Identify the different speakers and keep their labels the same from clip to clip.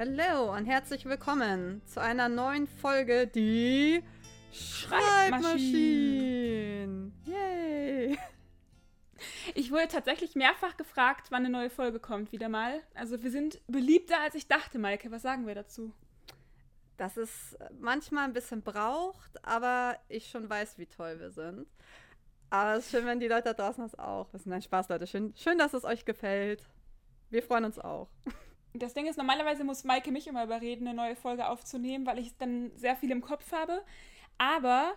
Speaker 1: Hallo und herzlich willkommen zu einer neuen Folge Die Schreibmaschinen. Yay!
Speaker 2: Ich wurde tatsächlich mehrfach gefragt, wann eine neue Folge kommt, wieder mal. Also wir sind beliebter, als ich dachte, Maike. Was sagen wir dazu?
Speaker 1: Dass es manchmal ein bisschen braucht, aber ich schon weiß, wie toll wir sind. Aber es ist schön, wenn die Leute da draußen das auch wissen. Nein, Spaß, Leute. Schön, schön, dass es euch gefällt. Wir freuen uns auch.
Speaker 2: Das Ding ist, normalerweise muss Maike mich immer überreden, eine neue Folge aufzunehmen, weil ich dann sehr viel im Kopf habe. Aber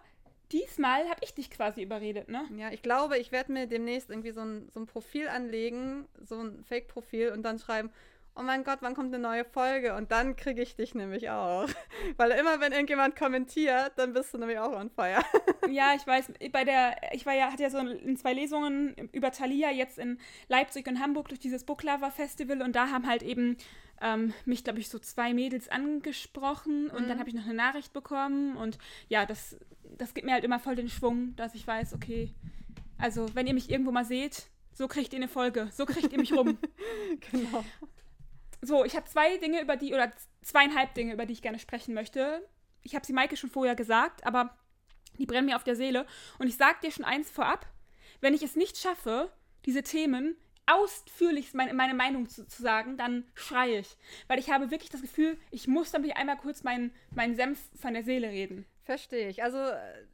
Speaker 2: diesmal habe ich dich quasi überredet, ne?
Speaker 1: Ja, ich glaube, ich werde mir demnächst irgendwie so ein, so ein Profil anlegen, so ein Fake-Profil und dann schreiben, oh mein Gott, wann kommt eine neue Folge? Und dann kriege ich dich nämlich auch. Weil immer, wenn irgendjemand kommentiert, dann bist du nämlich auch on fire.
Speaker 2: ja, ich weiß, bei der, ich war ja, hatte ja so in zwei Lesungen über Thalia jetzt in Leipzig und Hamburg durch dieses Book Lover Festival und da haben halt eben ähm, mich, glaube ich, so zwei Mädels angesprochen und mhm. dann habe ich noch eine Nachricht bekommen und ja, das, das gibt mir halt immer voll den Schwung, dass ich weiß, okay, also wenn ihr mich irgendwo mal seht, so kriegt ihr eine Folge, so kriegt ihr mich rum. genau. So, ich habe zwei Dinge, über die, oder zweieinhalb Dinge, über die ich gerne sprechen möchte. Ich habe sie Maike schon vorher gesagt, aber die brennen mir auf der Seele. Und ich sage dir schon eins vorab, wenn ich es nicht schaffe, diese Themen ausführlich meine, meine Meinung zu, zu, sagen, dann schreie ich. Weil ich habe wirklich das Gefühl, ich muss dann einmal kurz meinen, meinen Senf von der Seele reden.
Speaker 1: Verstehe ich. Also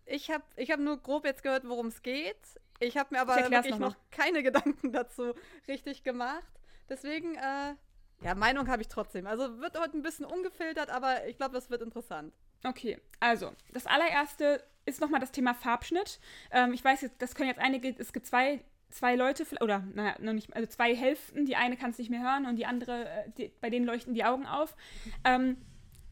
Speaker 1: ich habe ich hab nur grob jetzt gehört, worum es geht. Ich habe mir aber wirklich noch, noch keine Gedanken dazu richtig gemacht. Deswegen, äh, ja, Meinung habe ich trotzdem. Also wird heute ein bisschen ungefiltert, aber ich glaube, das wird interessant.
Speaker 2: Okay, also das allererste ist nochmal das Thema Farbschnitt. Ähm, ich weiß jetzt, das können jetzt einige, es gibt zwei, zwei Leute, oder naja, noch nicht, also zwei Hälften. Die eine kann es nicht mehr hören und die andere, äh, die, bei denen leuchten die Augen auf. Ähm,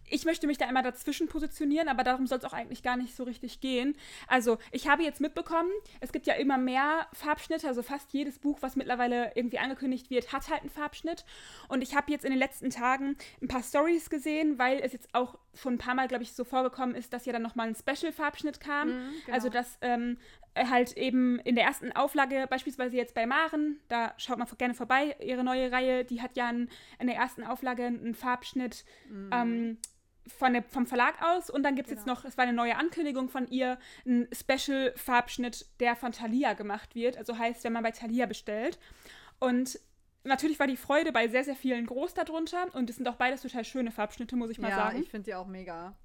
Speaker 2: ich möchte mich da immer dazwischen positionieren, aber darum soll es auch eigentlich gar nicht so richtig gehen. Also, ich habe jetzt mitbekommen, es gibt ja immer mehr Farbschnitte, also fast jedes Buch, was mittlerweile irgendwie angekündigt wird, hat halt einen Farbschnitt. Und ich habe jetzt in den letzten Tagen ein paar Stories gesehen, weil es jetzt auch schon ein paar Mal, glaube ich, so vorgekommen ist, dass ja dann nochmal ein Special-Farbschnitt kam. Mhm, genau. Also, dass ähm, halt eben in der ersten Auflage, beispielsweise jetzt bei Maren, da schaut man gerne vorbei, ihre neue Reihe, die hat ja in, in der ersten Auflage einen Farbschnitt. Mhm. Ähm, von der, vom Verlag aus und dann gibt es genau. jetzt noch, es war eine neue Ankündigung von ihr, ein Special-Farbschnitt, der von Thalia gemacht wird. Also heißt, wenn man bei Thalia bestellt. Und natürlich war die Freude bei sehr, sehr vielen groß darunter und es sind auch beides total schöne Farbschnitte, muss ich mal
Speaker 1: ja,
Speaker 2: sagen.
Speaker 1: Ja, ich finde die auch mega.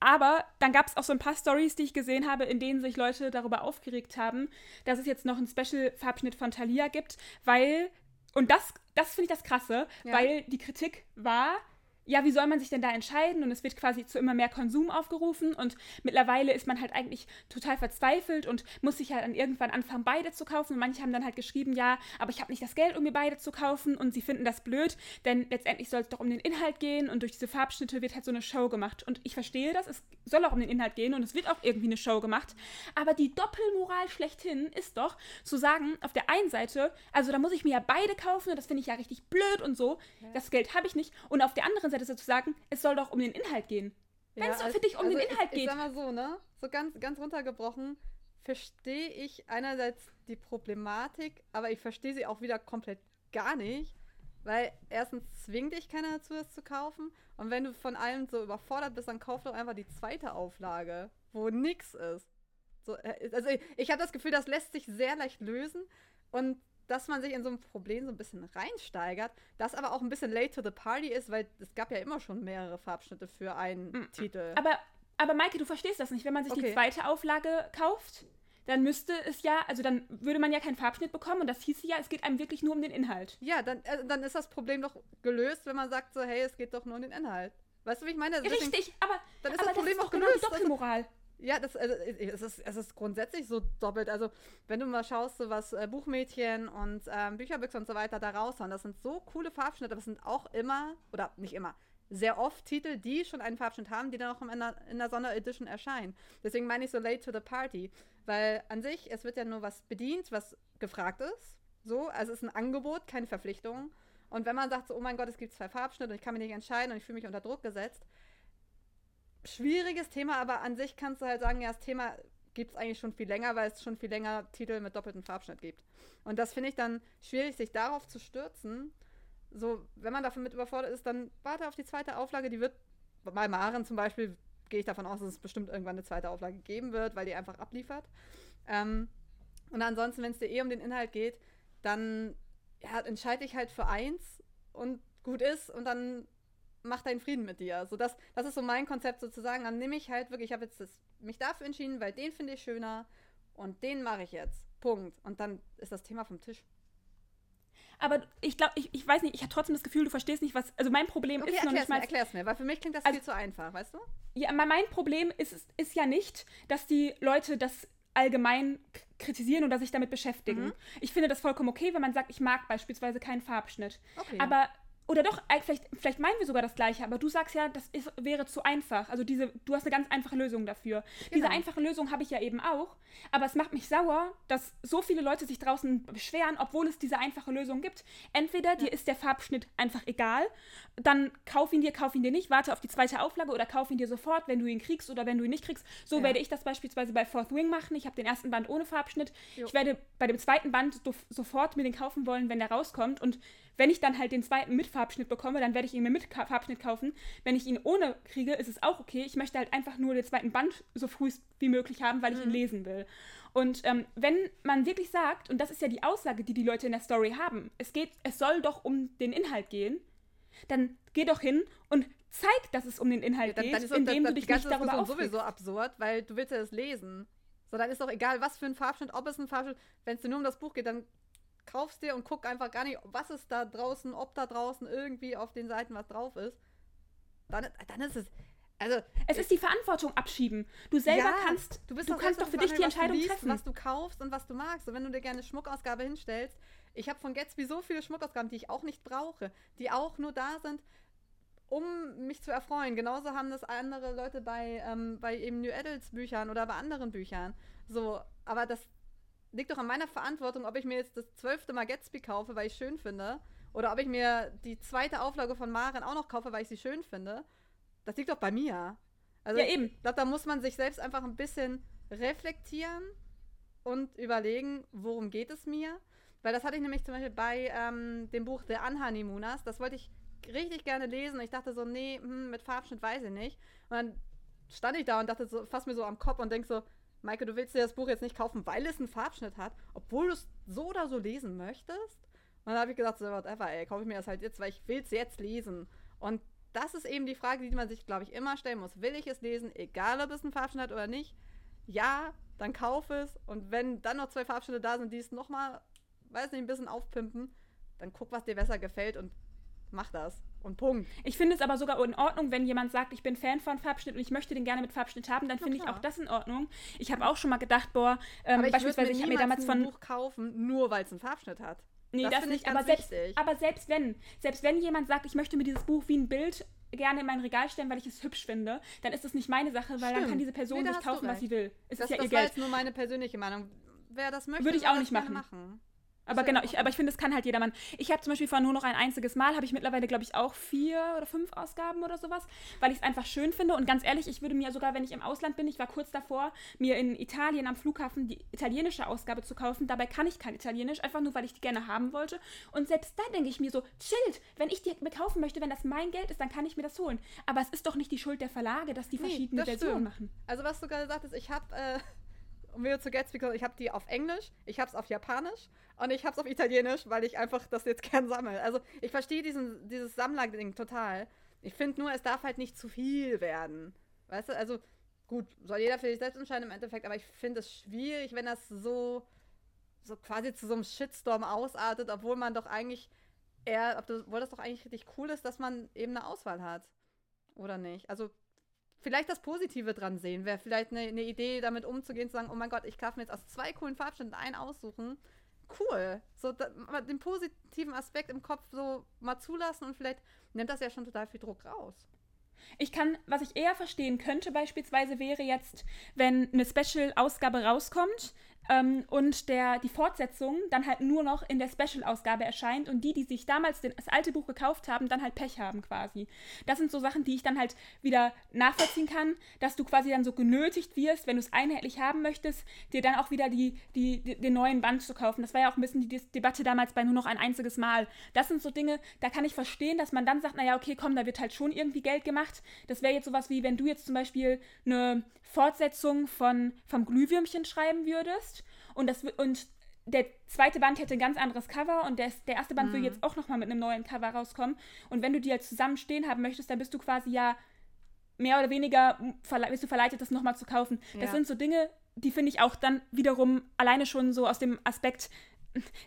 Speaker 2: Aber dann gab es auch so ein paar Stories, die ich gesehen habe, in denen sich Leute darüber aufgeregt haben, dass es jetzt noch einen Special-Farbschnitt von Thalia gibt, weil, und das, das finde ich das Krasse, ja. weil die Kritik war, ja, wie soll man sich denn da entscheiden? Und es wird quasi zu immer mehr Konsum aufgerufen und mittlerweile ist man halt eigentlich total verzweifelt und muss sich halt dann irgendwann anfangen, beide zu kaufen. Und manche haben dann halt geschrieben, ja, aber ich habe nicht das Geld, um mir beide zu kaufen und sie finden das blöd, denn letztendlich soll es doch um den Inhalt gehen und durch diese Farbschnitte wird halt so eine Show gemacht. Und ich verstehe das, es soll auch um den Inhalt gehen und es wird auch irgendwie eine Show gemacht. Aber die Doppelmoral schlechthin ist doch zu sagen, auf der einen Seite, also da muss ich mir ja beide kaufen und das finde ich ja richtig blöd und so, ja. das Geld habe ich nicht. Und auf der anderen Seite Seite zu sagen, es soll doch um den Inhalt gehen. Wenn ja, es doch für dich um also den Inhalt
Speaker 1: ich,
Speaker 2: geht.
Speaker 1: Ich sag mal so, ne? So ganz, ganz runtergebrochen, verstehe ich einerseits die Problematik, aber ich verstehe sie auch wieder komplett gar nicht. Weil erstens zwingt dich keiner dazu, das zu kaufen. Und wenn du von allem so überfordert bist, dann kauf doch einfach die zweite Auflage, wo nix ist. So, äh, also ich, ich habe das Gefühl, das lässt sich sehr leicht lösen. Und dass man sich in so ein Problem so ein bisschen reinsteigert, das aber auch ein bisschen late to the party ist, weil es gab ja immer schon mehrere Farbschnitte für einen mhm. Titel.
Speaker 2: Aber, aber Maike, du verstehst das nicht. Wenn man sich okay. die zweite Auflage kauft, dann müsste es ja, also dann würde man ja keinen Farbschnitt bekommen und das hieße ja, es geht einem wirklich nur um den Inhalt.
Speaker 1: Ja, dann, äh, dann ist das Problem doch gelöst, wenn man sagt so, hey, es geht doch nur um den Inhalt. Weißt du, wie ich meine?
Speaker 2: Deswegen, Richtig, aber
Speaker 1: dann ist
Speaker 2: aber
Speaker 1: das Problem
Speaker 2: das
Speaker 1: ist auch genau gelöst.
Speaker 2: Die Doppelmoral.
Speaker 1: Ja, das, also, es, ist, es ist grundsätzlich so doppelt. Also, wenn du mal schaust, so was äh, Buchmädchen und ähm, Bücherbüchse und so weiter da raushauen, das sind so coole Farbschnitte, aber es sind auch immer, oder nicht immer, sehr oft Titel, die schon einen Farbschnitt haben, die dann auch in der, in der Sonderedition erscheinen. Deswegen meine ich so late to the party. Weil an sich, es wird ja nur was bedient, was gefragt ist. So, also es ist ein Angebot, keine Verpflichtung. Und wenn man sagt so, oh mein Gott, es gibt zwei Farbschnitte und ich kann mich nicht entscheiden und ich fühle mich unter Druck gesetzt, schwieriges Thema, aber an sich kannst du halt sagen, ja, das Thema gibt es eigentlich schon viel länger, weil es schon viel länger Titel mit doppeltem Farbschnitt gibt. Und das finde ich dann schwierig, sich darauf zu stürzen. So, wenn man davon mit überfordert ist, dann warte auf die zweite Auflage. Die wird bei Maren zum Beispiel, gehe ich davon aus, dass es bestimmt irgendwann eine zweite Auflage geben wird, weil die einfach abliefert. Ähm, und ansonsten, wenn es dir eh um den Inhalt geht, dann ja, entscheide ich halt für eins und gut ist und dann mach deinen Frieden mit dir. So das, das ist so mein Konzept sozusagen. Dann nehme ich halt wirklich, ich habe jetzt das, mich dafür entschieden, weil den finde ich schöner und den mache ich jetzt. Punkt. Und dann ist das Thema vom Tisch.
Speaker 2: Aber ich glaube, ich, ich weiß nicht, ich habe trotzdem das Gefühl, du verstehst nicht, was. Also mein Problem
Speaker 1: okay,
Speaker 2: ist noch nicht
Speaker 1: mal. Erklär's mir, weil für mich klingt das also, viel zu einfach, weißt du?
Speaker 2: Ja, mein Problem ist, ist ja nicht, dass die Leute das allgemein kritisieren oder sich damit beschäftigen. Mhm. Ich finde das vollkommen okay, wenn man sagt, ich mag beispielsweise keinen Farbschnitt. Okay. Aber oder doch, vielleicht, vielleicht meinen wir sogar das Gleiche, aber du sagst ja, das ist, wäre zu einfach. Also diese, du hast eine ganz einfache Lösung dafür. Genau. Diese einfache Lösung habe ich ja eben auch, aber es macht mich sauer, dass so viele Leute sich draußen beschweren, obwohl es diese einfache Lösung gibt. Entweder ja. dir ist der Farbschnitt einfach egal, dann kauf ihn dir, kauf ihn dir nicht, warte auf die zweite Auflage oder kauf ihn dir sofort, wenn du ihn kriegst oder wenn du ihn nicht kriegst. So ja. werde ich das beispielsweise bei Fourth Wing machen. Ich habe den ersten Band ohne Farbschnitt. Jo. Ich werde bei dem zweiten Band sofort mir den kaufen wollen, wenn der rauskommt und wenn ich dann halt den zweiten mit Farbschnitt bekomme, dann werde ich ihn mir mit Farbschnitt kaufen. Wenn ich ihn ohne kriege, ist es auch okay. Ich möchte halt einfach nur den zweiten Band so früh wie möglich haben, weil ich mhm. ihn lesen will. Und ähm, wenn man wirklich sagt, und das ist ja die Aussage, die die Leute in der Story haben, es geht, es soll doch um den Inhalt gehen, dann geh doch hin und zeig, dass es um den Inhalt ja, dann, geht, dann indem das, du dich nicht darüber aufregst.
Speaker 1: sowieso absurd, weil du willst ja das lesen. So, dann ist doch egal, was für ein Farbschnitt, ob es ein Farbschnitt, wenn es dir nur um das Buch geht, dann kaufst dir und guck einfach gar nicht, was ist da draußen, ob da draußen irgendwie auf den Seiten was drauf ist. Dann, dann ist es. Also,
Speaker 2: es ist die Verantwortung abschieben. Du selber ja, kannst, du, du kannst doch für dich die Entscheidung
Speaker 1: liest,
Speaker 2: treffen.
Speaker 1: Was du kaufst und was du magst. Und wenn du dir gerne Schmuckausgabe hinstellst, ich habe von Gatsby so viele Schmuckausgaben, die ich auch nicht brauche, die auch nur da sind, um mich zu erfreuen. Genauso haben das andere Leute bei, ähm, bei eben New Adults Büchern oder bei anderen Büchern. So, aber das, liegt doch an meiner Verantwortung, ob ich mir jetzt das zwölfte Mal Gatsby kaufe, weil ich schön finde. Oder ob ich mir die zweite Auflage von Maren auch noch kaufe, weil ich sie schön finde. Das liegt doch bei mir. Also ja, eben. Ich glaube, da muss man sich selbst einfach ein bisschen reflektieren und überlegen, worum geht es mir. Weil das hatte ich nämlich zum Beispiel bei ähm, dem Buch The Unhoneymooners. Das wollte ich richtig gerne lesen. Ich dachte so, nee, hm, mit Farbschnitt weiß ich nicht. Und dann stand ich da und dachte so, fass mir so am Kopf und denk so, Maike, du willst dir das Buch jetzt nicht kaufen, weil es einen Farbschnitt hat, obwohl du es so oder so lesen möchtest? Und dann habe ich gesagt, so whatever, ey, kaufe ich mir das halt jetzt, weil ich will es jetzt lesen. Und das ist eben die Frage, die man sich, glaube ich, immer stellen muss. Will ich es lesen, egal ob es einen Farbschnitt hat oder nicht? Ja, dann kauf es. Und wenn dann noch zwei Farbschnitte da sind, die es nochmal, weiß nicht, ein bisschen aufpimpen, dann guck, was dir besser gefällt und mach das. Und Punkt.
Speaker 2: Ich finde es aber sogar in Ordnung, wenn jemand sagt, ich bin Fan von Farbschnitt und ich möchte den gerne mit Farbschnitt haben, dann finde ich auch das in Ordnung. Ich habe auch schon mal gedacht, boah, ähm,
Speaker 1: ich beispielsweise, ich habe mir damals von. ein Buch kaufen, nur weil es einen Farbschnitt hat.
Speaker 2: Nee, das, das nicht, aber selbst, aber selbst wenn, selbst wenn jemand sagt, ich möchte mir dieses Buch wie ein Bild gerne in mein Regal stellen, weil ich es hübsch finde, dann ist das nicht meine Sache, weil Stimmt. dann kann diese Person nee, sich kaufen, was sie will.
Speaker 1: Es das, ist ja das ihr Geld. Das ist nur meine persönliche Meinung. Wer das möchte,
Speaker 2: würde ich auch nicht machen. machen. Aber genau, ich, aber ich finde, das kann halt jedermann. Ich habe zum Beispiel von nur noch ein einziges Mal, habe ich mittlerweile, glaube ich, auch vier oder fünf Ausgaben oder sowas, weil ich es einfach schön finde. Und ganz ehrlich, ich würde mir sogar, wenn ich im Ausland bin, ich war kurz davor, mir in Italien am Flughafen die italienische Ausgabe zu kaufen. Dabei kann ich kein Italienisch, einfach nur, weil ich die gerne haben wollte. Und selbst da denke ich mir so, chillt, wenn ich die mir kaufen möchte, wenn das mein Geld ist, dann kann ich mir das holen. Aber es ist doch nicht die Schuld der Verlage, dass die nee, verschiedene Versionen machen.
Speaker 1: Also was du gerade sagtest, ich habe... Äh um wieder zu Gatsby, ich habe die auf Englisch, ich habe es auf Japanisch und ich habe es auf Italienisch, weil ich einfach das jetzt gern sammle. Also ich verstehe dieses Sammler-Ding total. Ich finde nur, es darf halt nicht zu viel werden. Weißt du, also gut, soll jeder für sich selbst entscheiden im Endeffekt, aber ich finde es schwierig, wenn das so, so quasi zu so einem Shitstorm ausartet, obwohl man doch eigentlich eher, obwohl das doch eigentlich richtig cool ist, dass man eben eine Auswahl hat. Oder nicht? Also vielleicht das Positive dran sehen. Wäre vielleicht eine, eine, Idee, damit umzugehen, zu sagen, oh mein Gott, ich darf mir jetzt aus zwei coolen Farbständen einen aussuchen. Cool. So, da, den positiven Aspekt im Kopf so mal zulassen und vielleicht nimmt das ja schon total viel Druck raus.
Speaker 2: Ich kann, was ich eher verstehen könnte beispielsweise wäre jetzt, wenn eine Special-Ausgabe rauskommt, ähm, und der, die Fortsetzung dann halt nur noch in der Special-Ausgabe erscheint und die, die sich damals den, das alte Buch gekauft haben, dann halt Pech haben quasi. Das sind so Sachen, die ich dann halt wieder nachvollziehen kann, dass du quasi dann so genötigt wirst, wenn du es einheitlich haben möchtest, dir dann auch wieder die, die, die, den neuen Band zu kaufen. Das war ja auch ein bisschen die Debatte damals bei nur noch ein einziges Mal. Das sind so Dinge, da kann ich verstehen, dass man dann sagt, naja, okay, komm, da wird halt schon irgendwie Geld gemacht. Das wäre jetzt sowas wie, wenn du jetzt zum Beispiel eine Fortsetzung von, vom Glühwürmchen schreiben würdest und, das, und der zweite Band hätte ein ganz anderes Cover und der, der erste Band mhm. will jetzt auch nochmal mit einem neuen Cover rauskommen. Und wenn du die halt zusammen stehen haben möchtest, dann bist du quasi ja mehr oder weniger, bist du verleitet, das nochmal zu kaufen. Ja. Das sind so Dinge, die finde ich auch dann wiederum alleine schon so aus dem Aspekt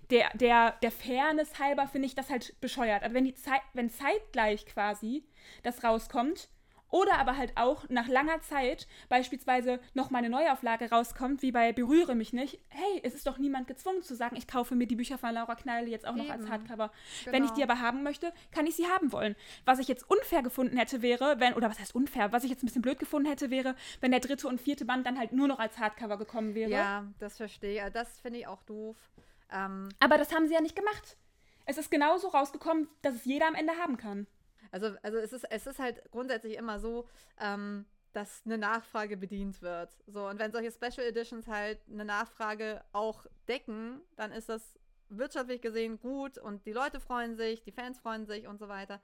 Speaker 2: der, der, der Fairness halber, finde ich das halt bescheuert. Also wenn, die Zeit, wenn zeitgleich quasi das rauskommt, oder aber halt auch nach langer Zeit beispielsweise nochmal eine Neuauflage rauskommt, wie bei Berühre mich nicht. Hey, es ist doch niemand gezwungen zu sagen, ich kaufe mir die Bücher von Laura Kneile jetzt auch noch als Hardcover. Genau. Wenn ich die aber haben möchte, kann ich sie haben wollen. Was ich jetzt unfair gefunden hätte, wäre, wenn, oder was heißt unfair, was ich jetzt ein bisschen blöd gefunden hätte, wäre, wenn der dritte und vierte Band dann halt nur noch als Hardcover gekommen wäre.
Speaker 1: Ja, das verstehe ich. Das finde ich auch doof.
Speaker 2: Ähm aber das haben sie ja nicht gemacht. Es ist genauso rausgekommen, dass es jeder am Ende haben kann.
Speaker 1: Also, also es, ist, es ist halt grundsätzlich immer so, ähm, dass eine Nachfrage bedient wird. So, und wenn solche Special Editions halt eine Nachfrage auch decken, dann ist das wirtschaftlich gesehen gut und die Leute freuen sich, die Fans freuen sich und so weiter.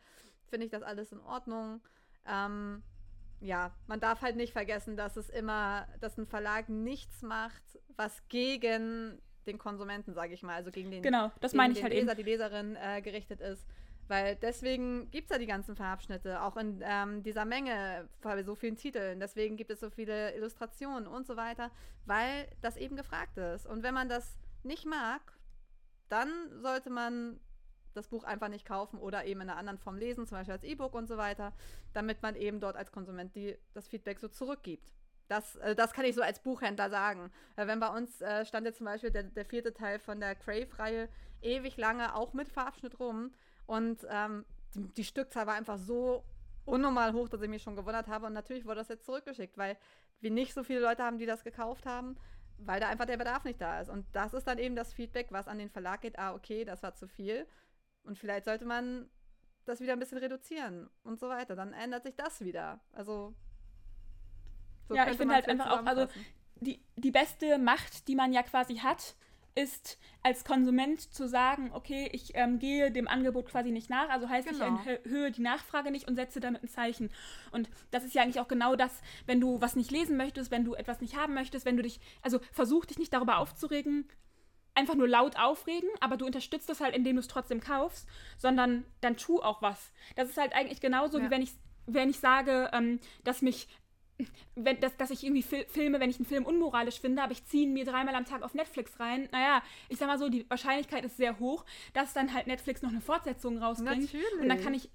Speaker 1: Finde ich das alles in Ordnung. Ähm, ja, man darf halt nicht vergessen, dass es immer, dass ein Verlag nichts macht, was gegen den Konsumenten, sage ich mal, also gegen den,
Speaker 2: genau, das meine ich
Speaker 1: halt
Speaker 2: Leser,
Speaker 1: eben. die Leserin äh, gerichtet ist. Weil deswegen gibt es ja die ganzen Farbschnitte, auch in ähm, dieser Menge, bei so vielen Titeln. Deswegen gibt es so viele Illustrationen und so weiter, weil das eben gefragt ist. Und wenn man das nicht mag, dann sollte man das Buch einfach nicht kaufen oder eben in einer anderen Form lesen, zum Beispiel als E-Book und so weiter, damit man eben dort als Konsument die, das Feedback so zurückgibt. Das, äh, das kann ich so als Buchhändler sagen. Weil wenn bei uns äh, stand jetzt zum Beispiel der, der vierte Teil von der Crave-Reihe ewig lange auch mit Farbschnitt rum, und ähm, die, die, Stückzahl war einfach so unnormal hoch, dass ich mich schon gewundert habe. Und natürlich wurde das jetzt zurückgeschickt, weil wir nicht so viele Leute haben, die das gekauft haben, weil da einfach der Bedarf nicht da ist. Und das ist dann eben das Feedback, was an den Verlag geht. Ah, okay, das war zu viel. Und vielleicht sollte man das wieder ein bisschen reduzieren und so weiter. Dann ändert sich das wieder. Also.
Speaker 2: So ja, ich finde halt einfach auch, also die, die beste Macht, die man ja quasi hat, ist als Konsument zu sagen, okay, ich ähm, gehe dem Angebot quasi nicht nach, also heißt, genau. ich erhöhe die Nachfrage nicht und setze damit ein Zeichen. Und das ist ja eigentlich auch genau das, wenn du was nicht lesen möchtest, wenn du etwas nicht haben möchtest, wenn du dich, also versuch dich nicht darüber aufzuregen, einfach nur laut aufregen, aber du unterstützt es halt, indem du es trotzdem kaufst, sondern dann tu auch was. Das ist halt eigentlich genauso, ja. wie wenn ich wenn ich sage, ähm, dass mich wenn, dass, dass ich irgendwie Fil Filme, wenn ich einen Film unmoralisch finde, aber ich ziehe ihn mir dreimal am Tag auf Netflix rein, naja, ich sag mal so, die Wahrscheinlichkeit ist sehr hoch, dass dann halt Netflix noch eine Fortsetzung rausbringt. Natürlich. Und dann kann ich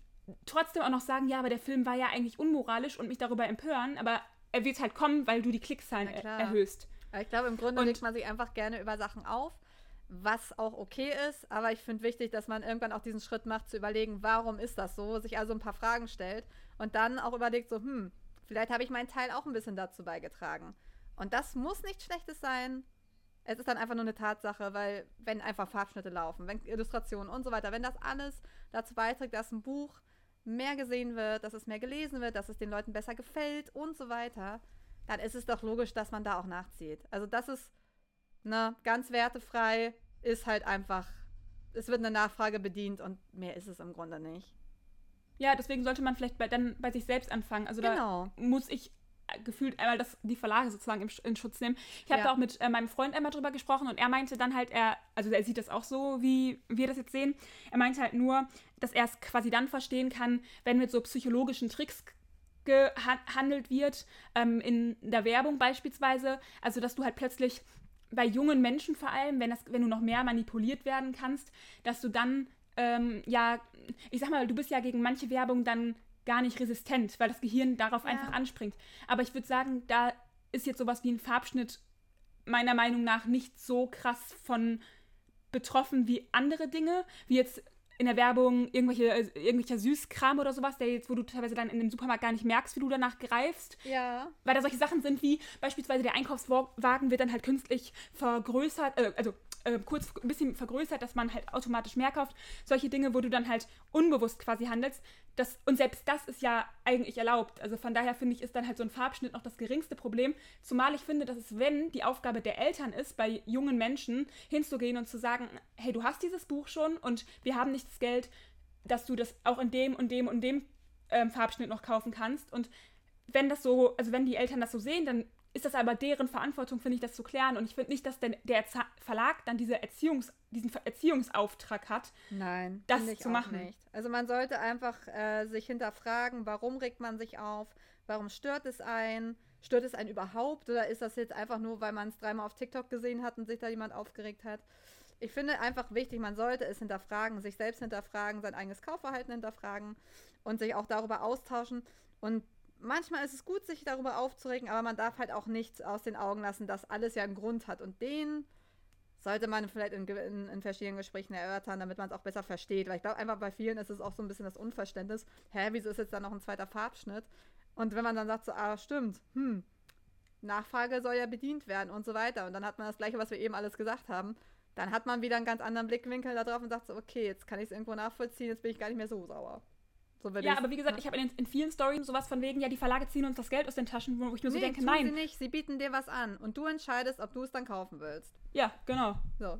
Speaker 2: trotzdem auch noch sagen, ja, aber der Film war ja eigentlich unmoralisch und mich darüber empören, aber er wird halt kommen, weil du die Klickzahlen er erhöhst.
Speaker 1: ich glaube, im Grunde und legt man sich einfach gerne über Sachen auf, was auch okay ist, aber ich finde wichtig, dass man irgendwann auch diesen Schritt macht, zu überlegen, warum ist das so, sich also ein paar Fragen stellt und dann auch überlegt, so, hm, Vielleicht habe ich meinen Teil auch ein bisschen dazu beigetragen. Und das muss nichts Schlechtes sein. Es ist dann einfach nur eine Tatsache, weil wenn einfach Farbschnitte laufen, wenn Illustrationen und so weiter, wenn das alles dazu beiträgt, dass ein Buch mehr gesehen wird, dass es mehr gelesen wird, dass es den Leuten besser gefällt und so weiter, dann ist es doch logisch, dass man da auch nachzieht. Also das ist ne, ganz wertefrei, ist halt einfach, es wird eine Nachfrage bedient und mehr ist es im Grunde nicht.
Speaker 2: Ja, deswegen sollte man vielleicht bei, dann bei sich selbst anfangen. Also genau. da muss ich äh, gefühlt einmal das, die Verlage sozusagen im, in Schutz nehmen. Ich habe ja. da auch mit äh, meinem Freund einmal drüber gesprochen und er meinte dann halt, er, also er sieht das auch so, wie wir das jetzt sehen. Er meinte halt nur, dass er es quasi dann verstehen kann, wenn mit so psychologischen Tricks gehandelt wird, ähm, in der Werbung beispielsweise. Also, dass du halt plötzlich bei jungen Menschen vor allem, wenn, das, wenn du noch mehr manipuliert werden kannst, dass du dann ähm, ja, ich sag mal, du bist ja gegen manche Werbung dann gar nicht resistent, weil das Gehirn darauf ja. einfach anspringt. Aber ich würde sagen, da ist jetzt sowas wie ein Farbschnitt meiner Meinung nach nicht so krass von betroffen wie andere Dinge, wie jetzt in der Werbung irgendwelche, äh, irgendwelcher Süßkram oder sowas, der jetzt, wo du teilweise dann in dem Supermarkt gar nicht merkst, wie du danach greifst.
Speaker 1: Ja.
Speaker 2: Weil da solche Sachen sind wie beispielsweise der Einkaufswagen wird dann halt künstlich vergrößert, äh, also äh, kurz ein bisschen vergrößert, dass man halt automatisch mehr kauft. Solche Dinge, wo du dann halt unbewusst quasi handelst. Das, und selbst das ist ja eigentlich erlaubt. Also von daher finde ich, ist dann halt so ein Farbschnitt noch das geringste Problem. Zumal ich finde, dass es, wenn die Aufgabe der Eltern ist, bei jungen Menschen hinzugehen und zu sagen, hey, du hast dieses Buch schon und wir haben nicht das Geld, dass du das auch in dem und dem und dem ähm, Farbschnitt noch kaufen kannst. Und wenn das so, also wenn die Eltern das so sehen, dann ist das aber deren Verantwortung, finde ich, das zu klären. Und ich finde nicht, dass der, der Verlag dann diese Erziehungs, diesen Erziehungsauftrag hat,
Speaker 1: Nein,
Speaker 2: das
Speaker 1: ich
Speaker 2: zu
Speaker 1: auch
Speaker 2: machen.
Speaker 1: Nicht. Also man sollte einfach äh, sich hinterfragen, warum regt man sich auf, warum stört es einen, stört es einen überhaupt oder ist das jetzt einfach nur, weil man es dreimal auf TikTok gesehen hat und sich da jemand aufgeregt hat? Ich finde einfach wichtig, man sollte es hinterfragen, sich selbst hinterfragen, sein eigenes Kaufverhalten hinterfragen und sich auch darüber austauschen. Und manchmal ist es gut, sich darüber aufzuregen, aber man darf halt auch nicht aus den Augen lassen, dass alles ja einen Grund hat. Und den sollte man vielleicht in, in, in verschiedenen Gesprächen erörtern, damit man es auch besser versteht. Weil ich glaube, einfach bei vielen ist es auch so ein bisschen das Unverständnis. Hä, wieso ist jetzt da noch ein zweiter Farbschnitt? Und wenn man dann sagt so, ah, stimmt, hm, Nachfrage soll ja bedient werden und so weiter. Und dann hat man das Gleiche, was wir eben alles gesagt haben. Dann hat man wieder einen ganz anderen Blickwinkel da drauf und sagt so, okay, jetzt kann ich es irgendwo nachvollziehen, jetzt bin ich gar nicht mehr so sauer. So
Speaker 2: ja, aber wie gesagt, ich habe in, in, vielen Stories sowas von wegen, ja, die Verlage ziehen uns das Geld aus den Taschen, wo ich nur nee, so denke, tun nein.
Speaker 1: sie nicht, sie bieten dir was an und du entscheidest, ob du es dann kaufen willst.
Speaker 2: Ja, genau.
Speaker 1: So.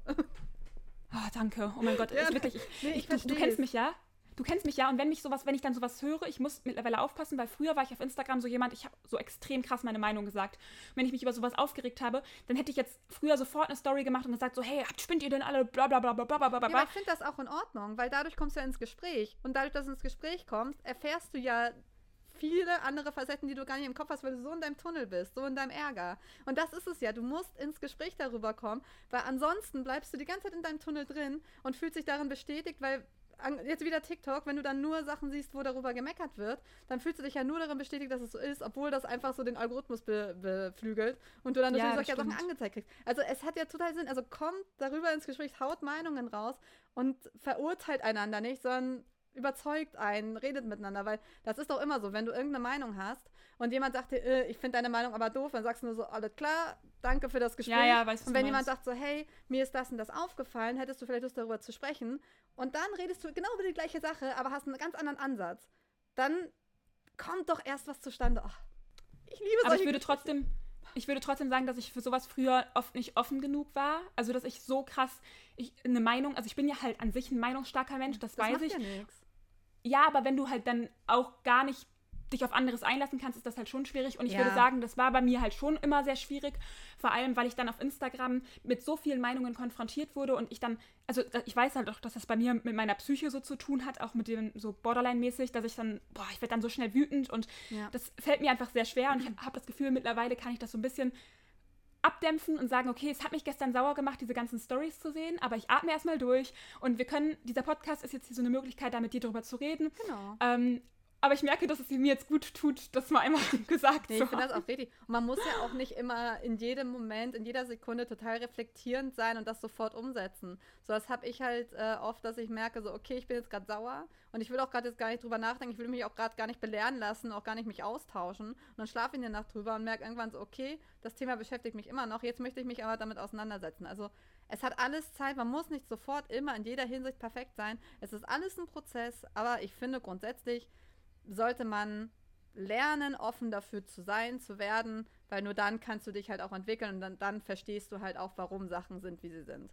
Speaker 2: Oh, danke. Oh mein Gott, ja, ich wirklich. Ich, nee, ich, ich du, du kennst mich ja. Du kennst mich ja und wenn mich sowas, wenn ich dann sowas höre, ich muss mittlerweile aufpassen, weil früher war ich auf Instagram so jemand, ich habe so extrem krass meine Meinung gesagt. wenn ich mich über sowas aufgeregt habe, dann hätte ich jetzt früher sofort eine Story gemacht und gesagt so, hey, spinnt ihr denn alle bla bla bla bla bla bla bla.
Speaker 1: Ja, ich finde das auch in Ordnung, weil dadurch kommst du ja ins Gespräch und dadurch, dass du ins Gespräch kommst, erfährst du ja viele andere Facetten, die du gar nicht im Kopf hast, weil du so in deinem Tunnel bist, so in deinem Ärger. Und das ist es ja. Du musst ins Gespräch darüber kommen, weil ansonsten bleibst du die ganze Zeit in deinem Tunnel drin und fühlst dich darin bestätigt, weil jetzt wieder TikTok, wenn du dann nur Sachen siehst, wo darüber gemeckert wird, dann fühlst du dich ja nur darin bestätigt, dass es so ist, obwohl das einfach so den Algorithmus be beflügelt und du dann natürlich ja, solche Sachen angezeigt kriegst. Also es hat ja total Sinn. Also kommt darüber ins Gespräch, haut Meinungen raus und verurteilt einander nicht, sondern überzeugt einen, redet miteinander, weil das ist doch immer so, wenn du irgendeine Meinung hast und jemand sagt dir, äh, ich finde deine Meinung aber doof, dann sagst du nur so, alles klar, danke für das Gespräch.
Speaker 2: Ja, ja, weißt,
Speaker 1: und wenn jemand sagt so, hey, mir ist das und das aufgefallen, hättest du vielleicht Lust darüber zu sprechen und dann redest du genau über die gleiche Sache, aber hast einen ganz anderen Ansatz, dann kommt doch erst was zustande. Oh,
Speaker 2: ich liebe Aber ich würde trotzdem, ich würde trotzdem sagen, dass ich für sowas früher oft nicht offen genug war. Also, dass ich so krass ich, eine Meinung, also ich bin ja halt an sich ein meinungsstarker Mensch, das, das weiß ich. Ja nichts. Ja, aber wenn du halt dann auch gar nicht dich auf anderes einlassen kannst, ist das halt schon schwierig. Und ich ja. würde sagen, das war bei mir halt schon immer sehr schwierig. Vor allem, weil ich dann auf Instagram mit so vielen Meinungen konfrontiert wurde und ich dann, also ich weiß halt auch, dass das bei mir mit meiner Psyche so zu tun hat, auch mit dem so Borderline-mäßig, dass ich dann, boah, ich werde dann so schnell wütend und ja. das fällt mir einfach sehr schwer und ich habe das Gefühl, mittlerweile kann ich das so ein bisschen abdämpfen und sagen, okay, es hat mich gestern sauer gemacht, diese ganzen Stories zu sehen, aber ich atme erstmal durch und wir können, dieser Podcast ist jetzt hier so eine Möglichkeit, da mit dir drüber zu reden.
Speaker 1: Genau.
Speaker 2: Ähm, aber ich merke, dass es mir jetzt gut tut, das mal einmal gesagt
Speaker 1: nee, zu Ich finde das auch richtig. Und man muss ja auch nicht immer in jedem Moment, in jeder Sekunde total reflektierend sein und das sofort umsetzen. So, das habe ich halt äh, oft, dass ich merke, so, okay, ich bin jetzt gerade sauer und ich will auch gerade jetzt gar nicht drüber nachdenken, ich will mich auch gerade gar nicht belehren lassen, auch gar nicht mich austauschen. Und dann schlafe ich in der Nacht drüber und merke irgendwann so, okay, das Thema beschäftigt mich immer noch, jetzt möchte ich mich aber damit auseinandersetzen. Also es hat alles Zeit, man muss nicht sofort immer in jeder Hinsicht perfekt sein. Es ist alles ein Prozess, aber ich finde grundsätzlich, sollte man lernen, offen dafür zu sein, zu werden, weil nur dann kannst du dich halt auch entwickeln und dann, dann verstehst du halt auch, warum Sachen sind, wie sie sind.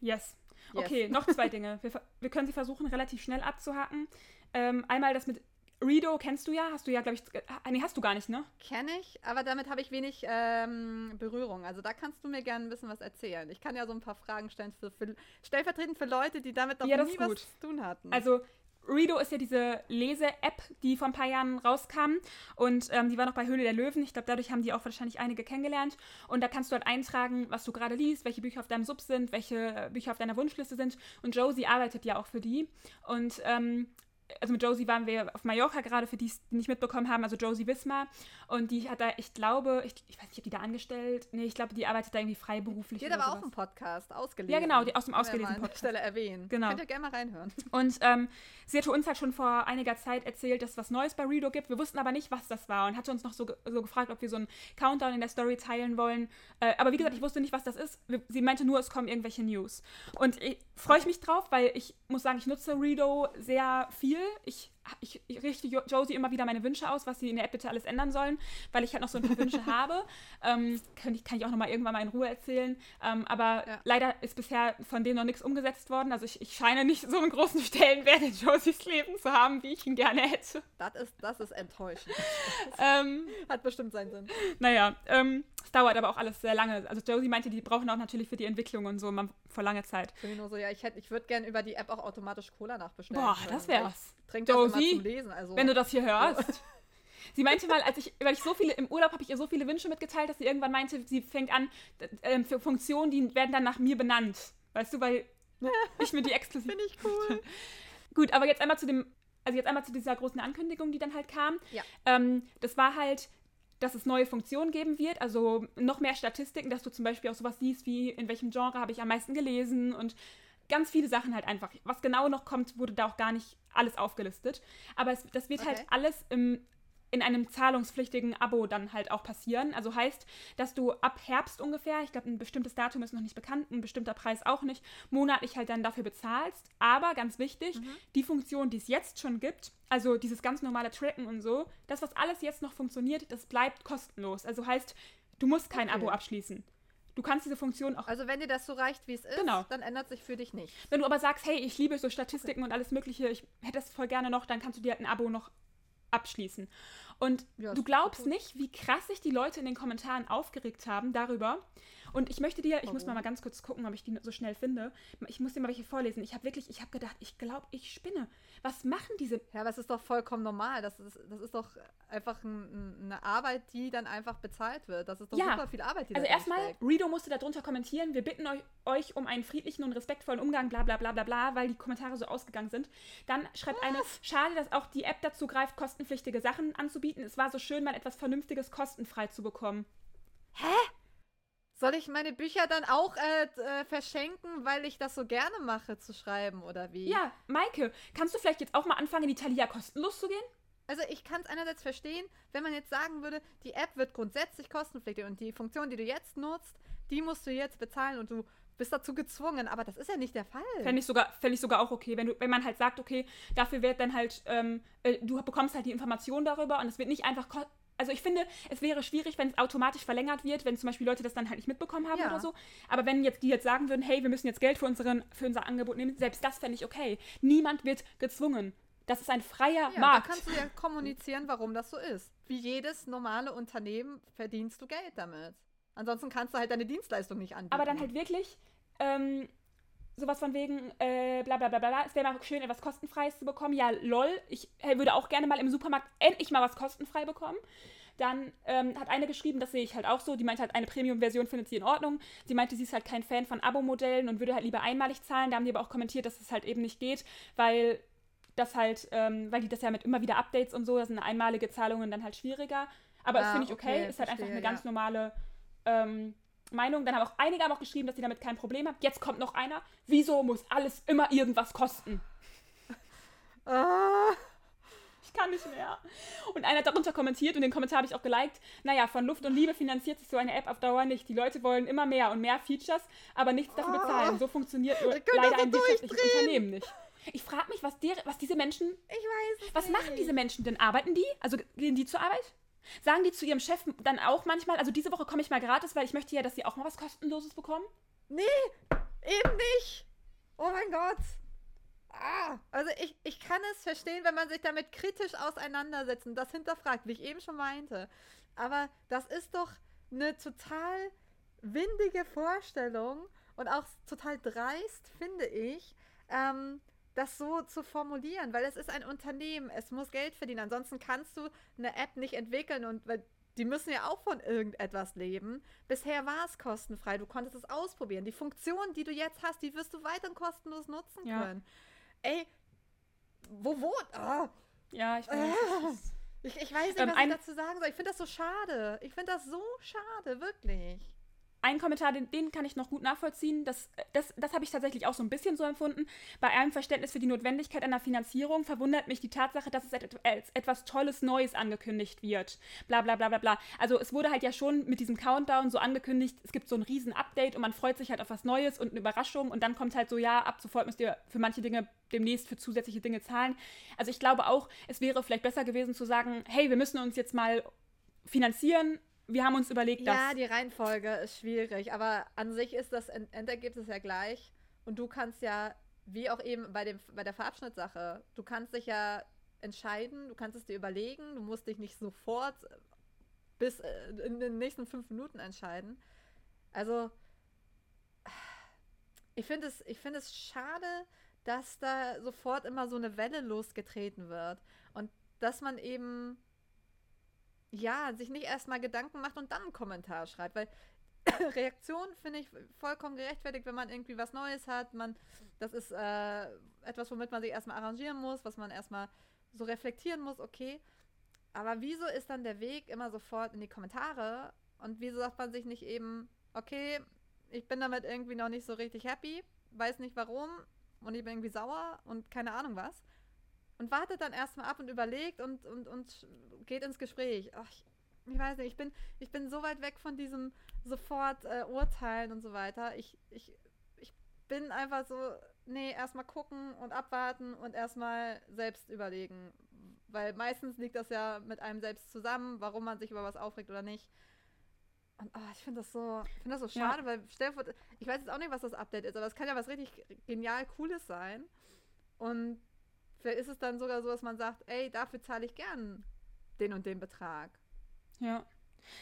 Speaker 2: Yes. yes. Okay, noch zwei Dinge. Wir, wir, können sie versuchen, relativ schnell abzuhaken. Ähm, einmal das mit Redo kennst du ja, hast du ja, glaube ich, ah, nee, hast du gar nicht, ne?
Speaker 1: Kenne ich, aber damit habe ich wenig ähm, Berührung. Also da kannst du mir gerne ein bisschen was erzählen. Ich kann ja so ein paar Fragen stellen, für, für stellvertretend für Leute, die damit noch ja, nie was zu tun hatten.
Speaker 2: Also Redo ist ja diese Lese-App, die vor ein paar Jahren rauskam und ähm, die war noch bei Höhle der Löwen. Ich glaube, dadurch haben die auch wahrscheinlich einige kennengelernt. Und da kannst du halt eintragen, was du gerade liest, welche Bücher auf deinem Sub sind, welche Bücher auf deiner Wunschliste sind. Und Josie arbeitet ja auch für die. Und ähm, also mit Josie waren wir auf Mallorca gerade, für die es nicht mitbekommen haben, also Josie Wismar. Und die hat da, ich glaube, ich, ich weiß nicht, ob die da angestellt, nee, ich glaube, die arbeitet da irgendwie freiberuflich.
Speaker 1: Die hat aber auch einen Podcast ausgelesen.
Speaker 2: Ja, genau, die, aus dem
Speaker 1: ausgelesenen Podcast. Stelle erwähnen.
Speaker 2: Genau.
Speaker 1: Könnt ihr gerne mal reinhören.
Speaker 2: Und ähm, sie hatte uns halt schon vor einiger Zeit erzählt, dass es was Neues bei Redo gibt. Wir wussten aber nicht, was das war und hatte uns noch so, so gefragt, ob wir so einen Countdown in der Story teilen wollen. Äh, aber wie gesagt, ich wusste nicht, was das ist. Sie meinte nur, es kommen irgendwelche News. Und freue ich mich drauf, weil ich muss sagen, ich nutze Redo sehr viel. Ich ich, ich richte Josie immer wieder meine Wünsche aus, was sie in der App bitte alles ändern sollen, weil ich halt noch so ein paar Wünsche habe. Ähm, kann, ich, kann ich auch noch mal irgendwann mal in Ruhe erzählen. Ähm, aber ja. leider ist bisher von denen noch nichts umgesetzt worden. Also ich, ich scheine nicht so einen großen Stellenwert in Josies Leben zu haben, wie ich ihn gerne hätte.
Speaker 1: Das ist, das ist enttäuschend.
Speaker 2: ähm,
Speaker 1: Hat bestimmt seinen Sinn.
Speaker 2: Naja, ähm, es dauert aber auch alles sehr lange. Also Josie meinte, die brauchen auch natürlich für die Entwicklung und so vor langer Zeit.
Speaker 1: Ich so, ja, ich, ich würde gerne über die App auch automatisch Cola nachbestellen.
Speaker 2: Boah, das wär's.
Speaker 1: Trinkt das Zum Lesen. Also.
Speaker 2: Wenn du das hier hörst. Sie meinte mal, als ich, weil ich so viele, im Urlaub habe ich ihr so viele Wünsche mitgeteilt, dass sie irgendwann meinte, sie fängt an, äh, für Funktionen, die werden dann nach mir benannt. Weißt du, weil ich mir die exklusiv.
Speaker 1: Finde ich cool.
Speaker 2: Gut, aber jetzt einmal zu dem, also jetzt einmal zu dieser großen Ankündigung, die dann halt kam.
Speaker 1: Ja.
Speaker 2: Ähm, das war halt, dass es neue Funktionen geben wird, also noch mehr Statistiken, dass du zum Beispiel auch sowas siehst wie, in welchem Genre habe ich am meisten gelesen und ganz viele Sachen halt einfach. Was genau noch kommt, wurde da auch gar nicht alles aufgelistet. Aber es, das wird halt okay. halt alles im, in einem zahlungspflichtigen Abo dann halt auch passieren. Also heißt, dass du ab Herbst ungefähr, ich glaube, ein bestimmtes Datum ist noch nicht bekannt, ein bestimmter Preis auch nicht, monatlich halt dann dafür bezahlst. Aber ganz wichtig, mhm. die Funktion, die es jetzt schon gibt, also dieses ganz normale Tracken und so, das, was alles jetzt noch funktioniert, das bleibt kostenlos. Also heißt, du musst kein okay. Abo abschließen. Du kannst diese Funktion auch.
Speaker 1: Also wenn dir das so reicht, wie es ist,
Speaker 2: genau.
Speaker 1: dann ändert sich für dich nichts.
Speaker 2: Wenn du aber sagst, hey, ich liebe so Statistiken okay. und alles Mögliche, ich hätte das voll gerne noch, dann kannst du dir halt ein Abo noch abschließen. Und ja, du glaubst nicht, wie krass sich die Leute in den Kommentaren aufgeregt haben darüber, und ich möchte dir, ich Warum? muss mal, mal ganz kurz gucken, ob ich die so schnell finde. Ich muss dir mal welche vorlesen. Ich habe wirklich, ich habe gedacht, ich glaube, ich spinne. Was machen diese?
Speaker 1: Ja, aber es ist doch vollkommen normal. Das ist, das ist doch einfach ein, eine Arbeit, die dann einfach bezahlt wird. Das ist doch ja. super viel Arbeit, die
Speaker 2: Also erstmal, Redo musste darunter kommentieren, wir bitten euch, euch, um einen friedlichen und respektvollen Umgang, bla bla bla bla bla, weil die Kommentare so ausgegangen sind. Dann schreibt Was? eine, schade, dass auch die App dazu greift, kostenpflichtige Sachen anzubieten. Es war so schön, mal etwas Vernünftiges kostenfrei zu bekommen.
Speaker 1: Hä? Soll ich meine Bücher dann auch äh, äh, verschenken, weil ich das so gerne mache, zu schreiben oder wie?
Speaker 2: Ja, Maike, kannst du vielleicht jetzt auch mal anfangen, in Italia kostenlos zu gehen?
Speaker 1: Also ich kann es einerseits verstehen, wenn man jetzt sagen würde, die App wird grundsätzlich kostenpflichtig und die Funktion, die du jetzt nutzt, die musst du jetzt bezahlen und du bist dazu gezwungen, aber das ist ja nicht der Fall.
Speaker 2: Fände ich sogar, fänd ich sogar auch okay, wenn, du, wenn man halt sagt, okay, dafür wird dann halt, ähm, äh, du bekommst halt die Information darüber und es wird nicht einfach also ich finde, es wäre schwierig, wenn es automatisch verlängert wird, wenn zum Beispiel Leute das dann halt nicht mitbekommen haben ja. oder so. Aber wenn jetzt die jetzt sagen würden, hey, wir müssen jetzt Geld für, unseren, für unser Angebot nehmen, selbst das fände ich okay. Niemand wird gezwungen. Das ist ein freier
Speaker 1: ja,
Speaker 2: Markt.
Speaker 1: Da kannst du ja kommunizieren, warum das so ist. Wie jedes normale Unternehmen verdienst du Geld damit. Ansonsten kannst du halt deine Dienstleistung nicht anbieten.
Speaker 2: Aber dann halt wirklich ähm, sowas von wegen, äh, bla bla bla bla, es wäre mal schön, etwas Kostenfreies zu bekommen. Ja, lol, ich würde auch gerne mal im Supermarkt endlich mal was kostenfrei bekommen. Dann ähm, hat eine geschrieben, das sehe ich halt auch so, die meinte halt, eine Premium-Version findet sie in Ordnung. Sie meinte, sie ist halt kein Fan von Abo-Modellen und würde halt lieber einmalig zahlen. Da haben die aber auch kommentiert, dass es halt eben nicht geht, weil das halt, ähm, weil die das ja mit immer wieder Updates und so, das sind einmalige Zahlungen dann halt schwieriger. Aber ah, das finde ich okay, okay ist halt verstehe, einfach eine ganz normale ähm, Meinung. Dann haben auch einige haben auch geschrieben, dass sie damit kein Problem haben. Jetzt kommt noch einer. Wieso muss alles immer irgendwas kosten?
Speaker 1: Ah.
Speaker 2: Ich kann nicht mehr. Und einer hat darunter kommentiert und den Kommentar habe ich auch geliked. Naja, von Luft und Liebe finanziert sich so eine App auf Dauer nicht. Die Leute wollen immer mehr und mehr Features, aber nichts dafür bezahlen. So funktioniert leider ein wirtschaftliches Unternehmen nicht. Ich frage mich, was, der, was diese Menschen.
Speaker 1: Ich weiß
Speaker 2: Was
Speaker 1: nicht.
Speaker 2: machen diese Menschen denn? Arbeiten die? Also gehen die zur Arbeit? Sagen die zu ihrem Chef dann auch manchmal, also diese Woche komme ich mal gratis, weil ich möchte ja, dass sie auch mal was Kostenloses bekommen?
Speaker 1: Nee, eben nicht. Oh mein Gott. Ah, also ich, ich kann es verstehen, wenn man sich damit kritisch auseinandersetzt und das hinterfragt, wie ich eben schon meinte. Aber das ist doch eine total windige Vorstellung und auch total dreist, finde ich, ähm, das so zu formulieren, weil es ist ein Unternehmen, es muss Geld verdienen. Ansonsten kannst du eine App nicht entwickeln und weil die müssen ja auch von irgendetwas leben. Bisher war es kostenfrei, du konntest es ausprobieren. Die Funktion, die du jetzt hast, die wirst du weiterhin kostenlos nutzen ja. können. Ey, wo wohnt? Oh.
Speaker 2: Ja, ich weiß.
Speaker 1: Ah. Ich, ich weiß nicht,
Speaker 2: Ähm,
Speaker 1: was
Speaker 2: ein-
Speaker 1: ich dazu sagen soll. Ich finde das so schade. Ich finde das so schade, wirklich.
Speaker 2: Ein Kommentar, den, den kann ich noch gut nachvollziehen. Das, das, das habe ich tatsächlich auch so ein bisschen so empfunden. Bei allem Verständnis für die Notwendigkeit einer Finanzierung verwundert mich die Tatsache, dass es als etwas Tolles Neues angekündigt wird. Bla bla bla bla bla. Also es wurde halt ja schon mit diesem Countdown so angekündigt, es gibt so ein riesen Update und man freut sich halt auf was Neues und eine Überraschung und dann kommt halt so, ja, ab sofort müsst ihr für manche Dinge demnächst für zusätzliche Dinge zahlen. Also ich glaube auch, es wäre vielleicht besser gewesen zu sagen, hey, wir müssen uns jetzt mal finanzieren. Wir haben uns überlegt, dass...
Speaker 1: Ja, die Reihenfolge ist schwierig, aber an sich ist das End- Endergebnis ja gleich. Und du kannst ja, wie auch eben bei, dem, bei der Verabschnittsache, du kannst dich ja entscheiden, du kannst es dir überlegen, du musst dich nicht sofort bis äh, in den nächsten fünf Minuten entscheiden. Also, ich finde es, ich finde es schade, dass da sofort immer so eine Welle losgetreten wird. Und dass man eben ja, sich nicht erstmal Gedanken macht und dann einen Kommentar schreibt, weil Reaktion finde ich vollkommen gerechtfertigt, wenn man irgendwie was Neues hat. Man, das ist äh, etwas, womit man sich erstmal arrangieren muss, was man erstmal so reflektieren muss, okay. Aber wieso ist dann der Weg immer sofort in die Kommentare? Und wieso sagt man sich nicht eben, okay, ich bin damit irgendwie noch nicht so richtig happy, weiß nicht warum und ich bin irgendwie sauer und keine Ahnung was und wartet dann erstmal ab und überlegt und, und, und geht ins Gespräch. Ach, ich, ich weiß nicht, ich bin, ich bin so weit weg von diesem sofort äh, Urteilen und so weiter. Ich, ich, ich bin einfach so, nee, erstmal gucken und abwarten und erstmal selbst überlegen. Weil meistens liegt das ja mit einem selbst zusammen, warum man sich über was aufregt oder nicht. Und oh, ich finde das so, ich finde das so
Speaker 2: Ja.
Speaker 1: schade, weil stell vor, ich weiß jetzt auch nicht, was das Update ist, aber es kann ja was richtig genial Cooles sein. Und Vielleicht ist es dann sogar so, dass man sagt, ey, dafür zahle ich gern den und den Betrag.
Speaker 2: Ja.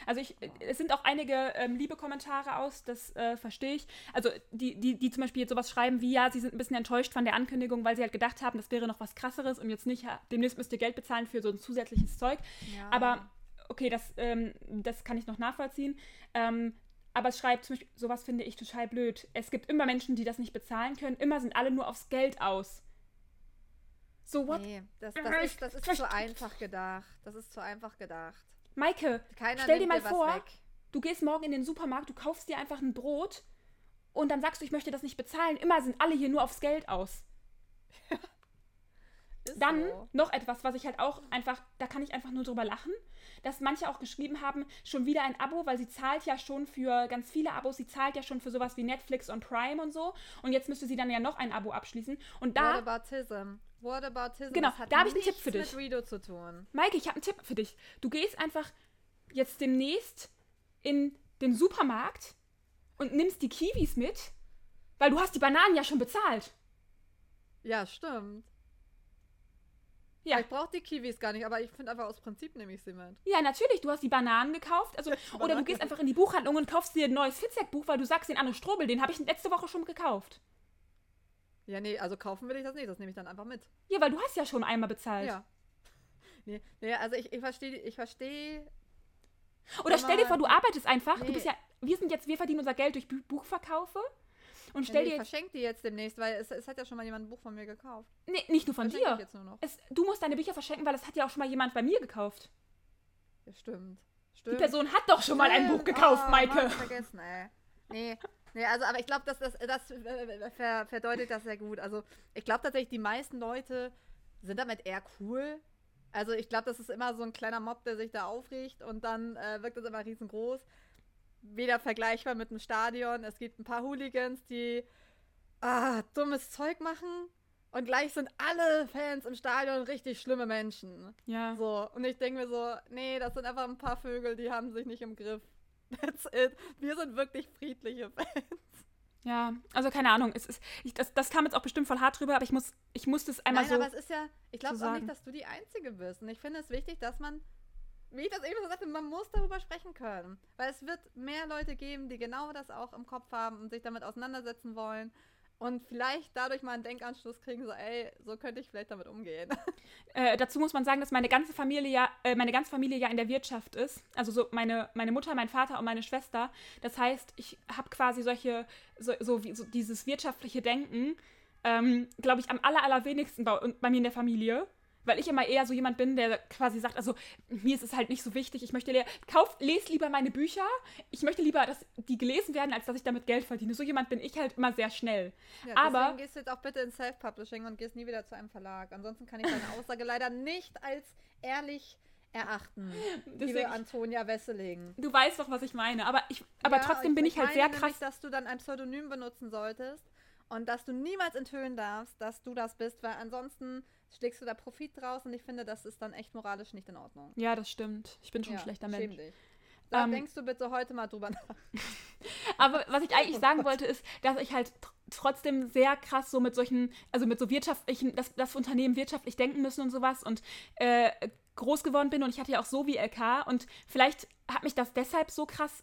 Speaker 2: Also ich, es sind auch einige ähm, liebe Kommentare aus, das äh, verstehe ich. Also die, die, die zum Beispiel jetzt sowas schreiben wie, ja, sie sind ein bisschen enttäuscht von der Ankündigung, weil sie halt gedacht haben, das wäre noch was krasseres und jetzt nicht, demnächst müsst ihr Geld bezahlen für so ein zusätzliches Zeug.
Speaker 1: Ja.
Speaker 2: Aber okay, das, ähm, das kann ich noch nachvollziehen. Ähm, aber es schreibt zum Beispiel, sowas finde ich total blöd. Es gibt immer Menschen, die das nicht bezahlen können. Immer sind alle nur aufs Geld aus. So what?
Speaker 1: Nee, das, das ist, das ist zu einfach gedacht. Das ist zu einfach gedacht.
Speaker 2: Maike,
Speaker 1: Keiner
Speaker 2: Stell dir mal vor,
Speaker 1: weg.
Speaker 2: du gehst morgen in den Supermarkt, du kaufst dir einfach ein Brot und dann sagst du, ich möchte das nicht bezahlen. Immer sind alle hier nur aufs Geld aus. Dann
Speaker 1: so.
Speaker 2: noch etwas, was ich halt auch einfach, da kann ich einfach nur drüber lachen, dass manche auch geschrieben haben, schon wieder ein Abo, weil sie zahlt ja schon für ganz viele Abos, sie zahlt ja schon für sowas wie Netflix und Prime und so und jetzt müsste sie dann ja noch ein Abo abschließen und da,
Speaker 1: Whataboutism. Whataboutism.
Speaker 2: Genau,
Speaker 1: hat
Speaker 2: da hab ich einen Tipp für dich.
Speaker 1: mit Redo zu tun.
Speaker 2: Maike, ich habe einen Tipp für dich. Du gehst einfach jetzt demnächst in den Supermarkt und nimmst die Kiwis mit, weil du hast die Bananen ja schon bezahlt.
Speaker 1: Ja, stimmt.
Speaker 2: Ja.
Speaker 1: Ich brauche die Kiwis gar nicht, aber ich finde einfach aus Prinzip nehme ich sie mit.
Speaker 2: Ja, natürlich, du hast die Bananen gekauft. Also, oder du gehst einfach in die Buchhandlung und kaufst dir ein neues Fitzek-Buch, weil du sagst, den Anne Strobel, den habe ich letzte Woche schon gekauft.
Speaker 1: Ja, nee, also kaufen will ich das nicht, das nehme ich dann einfach mit.
Speaker 2: Ja, weil du hast ja schon einmal bezahlt.
Speaker 1: Ja. Nee, nee also ich, ich verstehe, ich verstehe.
Speaker 2: Oder stell dir vor, du arbeitest einfach. Du
Speaker 1: Nee.
Speaker 2: bist ja, wir sind jetzt, wir verdienen unser Geld durch Bu- Buchverkaufe. Und
Speaker 1: Ja,
Speaker 2: stell
Speaker 1: nee, ich
Speaker 2: dir jetzt,
Speaker 1: verschenke die jetzt demnächst, weil es, es hat ja schon mal jemand ein Buch von mir gekauft.
Speaker 2: nee, nicht nur von
Speaker 1: ich
Speaker 2: dir.
Speaker 1: jetzt nur noch.
Speaker 2: Es, du musst deine Bücher verschenken, weil das hat ja auch schon mal jemand bei mir gekauft.
Speaker 1: Ja, stimmt.
Speaker 2: Die
Speaker 1: Stimmt.
Speaker 2: Person hat doch schon mal ein Buch
Speaker 1: Stimmt.
Speaker 2: gekauft,
Speaker 1: Oh,
Speaker 2: Maike.
Speaker 1: Vergessen, ey. Nee. Nee, also, aber ich glaube, das, das, das ver, verdeutlicht das sehr gut. Also, ich glaube tatsächlich, die meisten Leute sind damit eher cool. Also, ich glaube, das ist immer so ein kleiner Mob, der sich da aufregt und dann äh, wirkt das immer riesengroß. Weder vergleichbar mit einem Stadion. Es gibt ein paar Hooligans, die ah, dummes Zeug machen und gleich sind alle Fans im Stadion richtig schlimme Menschen.
Speaker 2: Ja.
Speaker 1: So, und ich denke mir so, nee, das sind einfach ein paar Vögel, die haben sich nicht im Griff. That's it. Wir sind wirklich friedliche Fans.
Speaker 2: Ja, also keine Ahnung. Es ist, ich, das, das kam jetzt auch bestimmt voll hart drüber, aber ich muss, ich muss das einmal
Speaker 1: Nein,
Speaker 2: so.
Speaker 1: aber es ist ja, ich glaube auch nicht, dass du die Einzige bist. Und ich finde es wichtig, dass man, wie ich das eben gesagt habe, man muss darüber sprechen können. Weil es wird mehr Leute geben, die genau das auch im Kopf haben und sich damit auseinandersetzen wollen. Und vielleicht dadurch mal einen Denkanschluss kriegen, so, ey, so könnte ich vielleicht damit umgehen.
Speaker 2: Äh, dazu muss man sagen, dass meine ganze Familie ja, äh, meine ganze Familie ja in der Wirtschaft ist. Also so meine, meine Mutter, mein Vater und meine Schwester. Das heißt, ich habe quasi solche, so, so, wie, so dieses wirtschaftliche Denken. ähm, glaube ich, am aller, allerwenigsten bei, bei mir in der Familie. Weil ich immer eher so jemand bin, der quasi sagt, also mir ist es halt nicht so wichtig, ich möchte, kauf, lese lieber meine Bücher, ich möchte lieber, dass die gelesen werden, als dass ich damit Geld verdiene. So jemand bin ich halt immer sehr schnell.
Speaker 1: Ja,
Speaker 2: Aber
Speaker 1: deswegen gehst du jetzt auch bitte ins Self-Publishing und gehst nie wieder zu einem Verlag. Ansonsten kann ich deine Aussage leider nicht als ehrlich erachten, liebe
Speaker 2: Deswegen-
Speaker 1: Antonia Wesseling.
Speaker 2: du weißt doch, was ich meine. Aber, ich, aber
Speaker 1: Ja,
Speaker 2: trotzdem bin ich halt sehr
Speaker 1: nämlich,
Speaker 2: krass.
Speaker 1: dass du dann ein Pseudonym benutzen solltest und dass du niemals enthüllen darfst, dass du das bist, weil ansonsten schlägst du da Profit draus und ich finde, das ist dann echt moralisch nicht in Ordnung.
Speaker 2: Ja, das stimmt. Ich bin schon ein
Speaker 1: Ja,
Speaker 2: schlechter
Speaker 1: schäm
Speaker 2: Mensch.
Speaker 1: dich. Da
Speaker 2: Ähm,
Speaker 1: denkst du bitte heute mal drüber nach.
Speaker 2: Aber was ich eigentlich
Speaker 1: Oh
Speaker 2: sagen wollte, ist, dass ich halt tr- trotzdem sehr krass so mit solchen, also mit so wirtschaftlichen, dass, dass Unternehmen wirtschaftlich denken müssen und sowas und äh, groß geworden bin und ich hatte ja auch so wie LK und vielleicht hat mich das deshalb so krass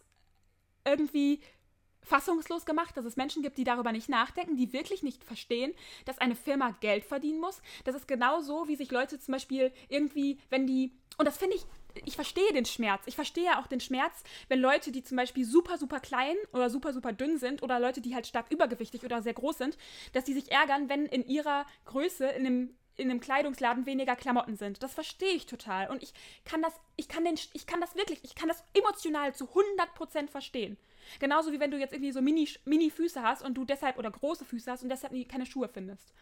Speaker 2: irgendwie fassungslos gemacht, dass es Menschen gibt, die darüber nicht nachdenken, die wirklich nicht verstehen, dass eine Firma Geld verdienen muss. Das ist genauso, wie sich Leute zum Beispiel irgendwie, wenn die, und das finde ich, ich verstehe den Schmerz. Ich verstehe auch den Schmerz, wenn Leute, die zum Beispiel super, super klein oder super, super dünn sind oder Leute, die halt stark übergewichtig oder sehr groß sind, dass die sich ärgern, wenn in ihrer Größe in einem in einem Kleidungsladen weniger Klamotten sind. Das verstehe ich total. Und ich kann das, ich kann den, ich kann das wirklich, ich kann das emotional zu 100% verstehen. Genauso wie wenn du jetzt irgendwie so Mini, Mini-Füße hast und du deshalb, oder große Füße hast und deshalb keine Schuhe findest.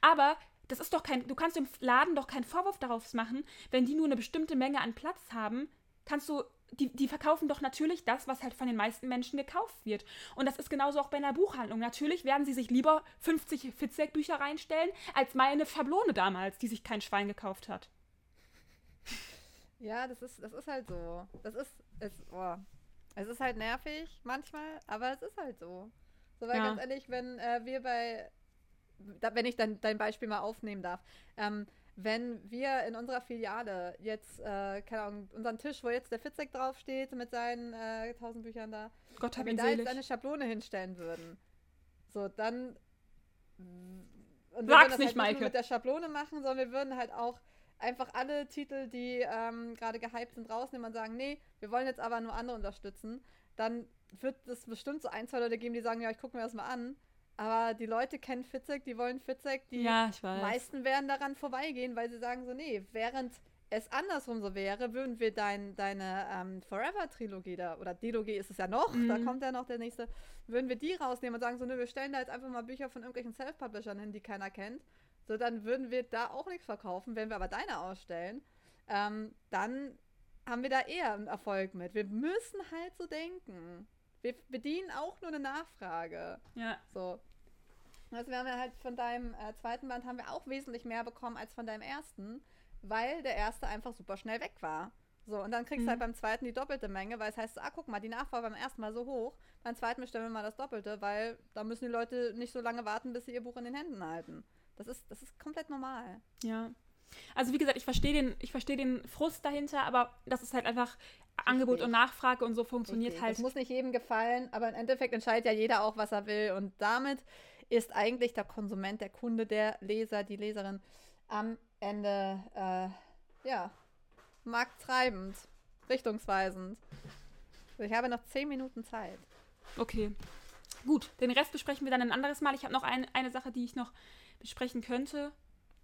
Speaker 2: Aber das ist doch kein, du kannst dem Laden doch keinen Vorwurf darauf machen, wenn die nur eine bestimmte Menge an Platz haben, kannst du, die, die verkaufen doch natürlich das, was halt von den meisten Menschen gekauft wird. Und das ist genauso auch bei einer Buchhandlung. Natürlich werden sie sich lieber 50 Fitzek-Bücher reinstellen, als meine Schablone damals, die sich kein Schwein gekauft hat.
Speaker 1: Ja, das ist, das ist halt so. Das ist, es, oh. Es ist halt nervig manchmal, aber es ist halt so. So, weil
Speaker 2: Ja.
Speaker 1: ganz ehrlich, wenn äh, wir bei, da, wenn ich dann dein Beispiel mal aufnehmen darf, ähm, wenn wir in unserer Filiale jetzt, äh, keine Ahnung, unseren Tisch, wo jetzt der Fitzek draufsteht mit seinen äh, 1000 Büchern da,
Speaker 2: Gott
Speaker 1: wenn wir da jetzt
Speaker 2: selig.
Speaker 1: eine Schablone hinstellen würden, so, dann. Und
Speaker 2: Sag's
Speaker 1: würden das
Speaker 2: nicht,
Speaker 1: halt
Speaker 2: Maike.
Speaker 1: nur mit der Schablone machen, sondern wir würden halt auch einfach alle Titel, die ähm, gerade gehypt sind, rausnehmen und sagen, nee, wir wollen jetzt aber nur andere unterstützen. Dann wird es bestimmt so ein, zwei Leute geben, die sagen, ja, ich gucke mir das mal an. Aber die Leute kennen Fitzek, die wollen Fitzek, die
Speaker 2: Ja, ich weiß.
Speaker 1: meisten werden daran vorbeigehen, weil sie sagen so, nee, während es andersrum so wäre, würden wir dein, deine ähm, Forever-Trilogie da, oder Dilogie ist es ja noch, da
Speaker 2: Mhm.
Speaker 1: kommt ja noch der nächste, würden wir die rausnehmen und sagen so, nö, wir stellen da jetzt einfach mal Bücher von irgendwelchen Self-Publishern hin, die keiner kennt. So, dann würden wir da auch nichts verkaufen. Wenn wir aber deine ausstellen, ähm, dann haben wir da eher einen Erfolg mit. Wir müssen halt so denken. Wir bedienen auch nur eine Nachfrage.
Speaker 2: Ja.
Speaker 1: So. Also wir haben ja halt von deinem äh, zweiten Band haben wir auch wesentlich mehr bekommen als von deinem ersten, weil der erste einfach super schnell weg war. So, und dann kriegst du
Speaker 2: Mhm.
Speaker 1: halt beim zweiten die doppelte Menge, weil es heißt, ah, guck mal, die Nachfrage beim ersten Mal so hoch, beim zweiten bestellen wir mal das Doppelte, weil da müssen die Leute nicht so lange warten, bis sie ihr Buch in den Händen halten. Das ist, das ist komplett normal.
Speaker 2: Ja. Also wie gesagt, ich verstehe den, ich verstehe den Frust dahinter, aber das ist halt einfach Angebot und Nachfrage und so funktioniert
Speaker 1: Richtig.
Speaker 2: halt.
Speaker 1: Das muss nicht jedem gefallen, aber im Endeffekt entscheidet ja jeder auch, was er will. Und damit ist eigentlich der Konsument, der Kunde, der Leser, die Leserin am Ende, äh, ja, markttreibend, richtungsweisend. So, Ich habe noch zehn Minuten Zeit.
Speaker 2: Okay. Gut, den Rest besprechen wir dann ein anderes Mal. Ich habe noch ein, eine Sache, die ich noch besprechen könnte.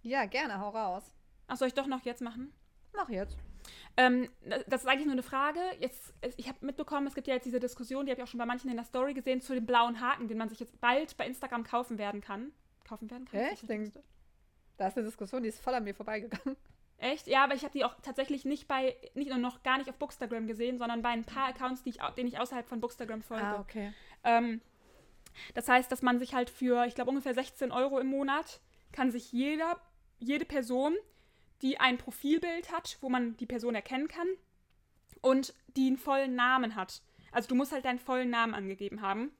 Speaker 1: Ja, gerne, hau raus.
Speaker 2: Ach, soll ich doch noch jetzt machen?
Speaker 1: Mach jetzt.
Speaker 2: Ähm, das ist eigentlich nur eine Frage. Jetzt, ich habe mitbekommen, es gibt ja jetzt diese Diskussion, die habe ich auch schon bei manchen in der Story gesehen, zu dem blauen Haken, den man sich jetzt bald bei Instagram kaufen werden kann. Kaufen werden kann?
Speaker 1: Echt? Denk- Da ist eine Diskussion, die ist voll an mir vorbeigegangen.
Speaker 2: Echt? Ja, aber ich habe die auch tatsächlich nicht bei, nicht nur noch gar nicht auf Bookstagram gesehen, sondern bei ein paar Accounts, die ich, denen ich außerhalb von Bookstagram folge.
Speaker 1: Ah, okay.
Speaker 2: Ähm, das heißt, dass man sich halt für, ich glaube, ungefähr 16 Euro im Monat kann sich jeder, jede Person, die ein Profilbild hat, wo man die Person erkennen kann und die einen vollen Namen hat. Also du musst halt deinen vollen Namen angegeben haben.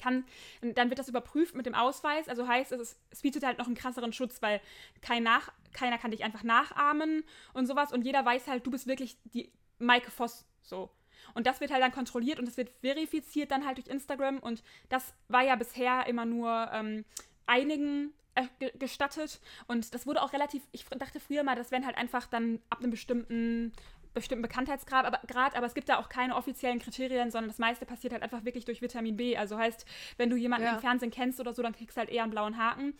Speaker 2: Kann, dann wird das überprüft mit dem Ausweis. Also heißt, es, ist, es bietet halt noch einen krasseren Schutz, weil kein nach, keiner kann dich einfach nachahmen und sowas. Und jeder weiß halt, du bist wirklich die Maike Voss so. Und das wird halt dann kontrolliert und es wird verifiziert dann halt durch Instagram. Und das war ja bisher immer nur ähm, einigen äh, ge- gestattet. Und das wurde auch relativ, ich dachte früher mal, das wären halt einfach dann ab einem bestimmten bestimmten Bekanntheitsgrad, aber, Grad, aber es gibt da auch keine offiziellen Kriterien, sondern das meiste passiert halt einfach wirklich durch Vitamin B. Also heißt, wenn du jemanden
Speaker 1: Ja.
Speaker 2: im Fernsehen kennst oder so, dann kriegst du halt eher einen blauen Haken.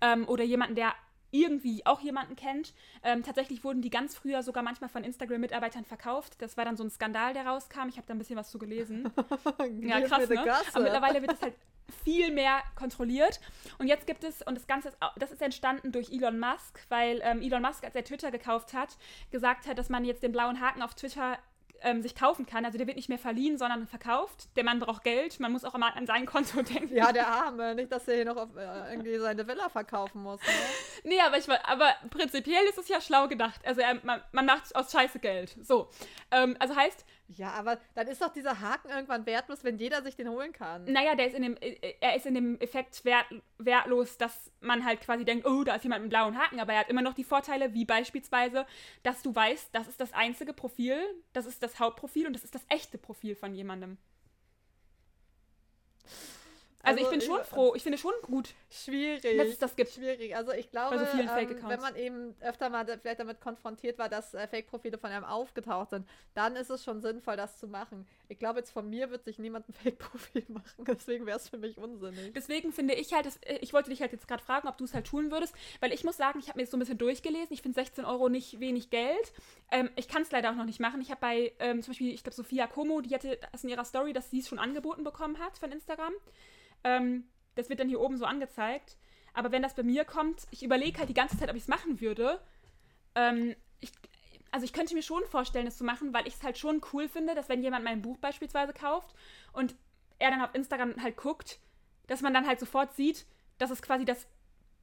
Speaker 2: Ähm, oder jemanden, der irgendwie auch jemanden kennt. Ähm, tatsächlich wurden die ganz früher sogar manchmal von Instagram-Mitarbeitern verkauft. Das war dann so ein Skandal, der rauskam. Ich habe da ein bisschen was zu gelesen. Ja, krass, ne? Aber mittlerweile wird es halt viel mehr kontrolliert. Und jetzt gibt es, und das Ganze ist, das ist entstanden durch Elon Musk, weil ähm, Elon Musk, als er Twitter gekauft hat, gesagt hat, dass man jetzt den blauen Haken auf Twitter ähm, sich kaufen kann. Also der wird nicht mehr verliehen, sondern verkauft. Der Mann braucht Geld. Man muss auch immer an sein Konto denken.
Speaker 1: Ja, der Arme. Nicht, dass er hier noch auf, äh, irgendwie seine Villa verkaufen muss. Ne?
Speaker 2: Nee, aber, ich, aber prinzipiell ist es ja schlau gedacht. Also er, man, man macht aus Scheiße Geld. So. Ähm, also heißt,
Speaker 1: Ja, aber dann ist doch dieser Haken irgendwann wertlos, wenn jeder sich den holen kann.
Speaker 2: Naja, der ist in dem, äh, er ist in dem Effekt wert, wertlos, dass man halt quasi denkt, oh, da ist jemand mit einem blauen Haken, aber er hat immer noch die Vorteile, wie beispielsweise, dass du weißt, das ist das einzige Profil, das ist das Hauptprofil und das ist das echte Profil von jemandem. Also, ich
Speaker 1: Also,
Speaker 2: bin schon froh, ich finde schon gut,
Speaker 1: Schwierig.
Speaker 2: dass es das gibt.
Speaker 1: Schwierig. Also ich glaube, ähm, wenn man eben öfter mal vielleicht damit konfrontiert war, dass äh, Fake-Profile von einem aufgetaucht sind, dann ist es schon sinnvoll, das zu machen. Ich glaube, jetzt von mir wird sich niemand ein Fake-Profil machen, deswegen wäre es für mich unsinnig.
Speaker 2: Deswegen finde ich halt, äh, ich wollte dich halt jetzt gerade fragen, ob du es halt tun würdest, weil ich muss sagen, ich habe mir jetzt so ein bisschen durchgelesen. Ich finde 16 Euro nicht wenig Geld. Ähm, ich kann es leider auch noch nicht machen. Ich habe bei ähm, zum Beispiel, ich glaube, Sophia Como, die hatte das in ihrer Story, dass sie es schon angeboten bekommen hat von Instagram. Ähm, das wird dann hier oben so angezeigt. Aber wenn das bei mir kommt, ich überlege halt die ganze Zeit, ob ich es machen würde. Ähm, ich, also ich könnte mir schon vorstellen, es zu machen, weil ich es halt schon cool finde, dass wenn jemand mein Buch beispielsweise kauft und er dann auf Instagram halt guckt, dass man dann halt sofort sieht, dass es quasi das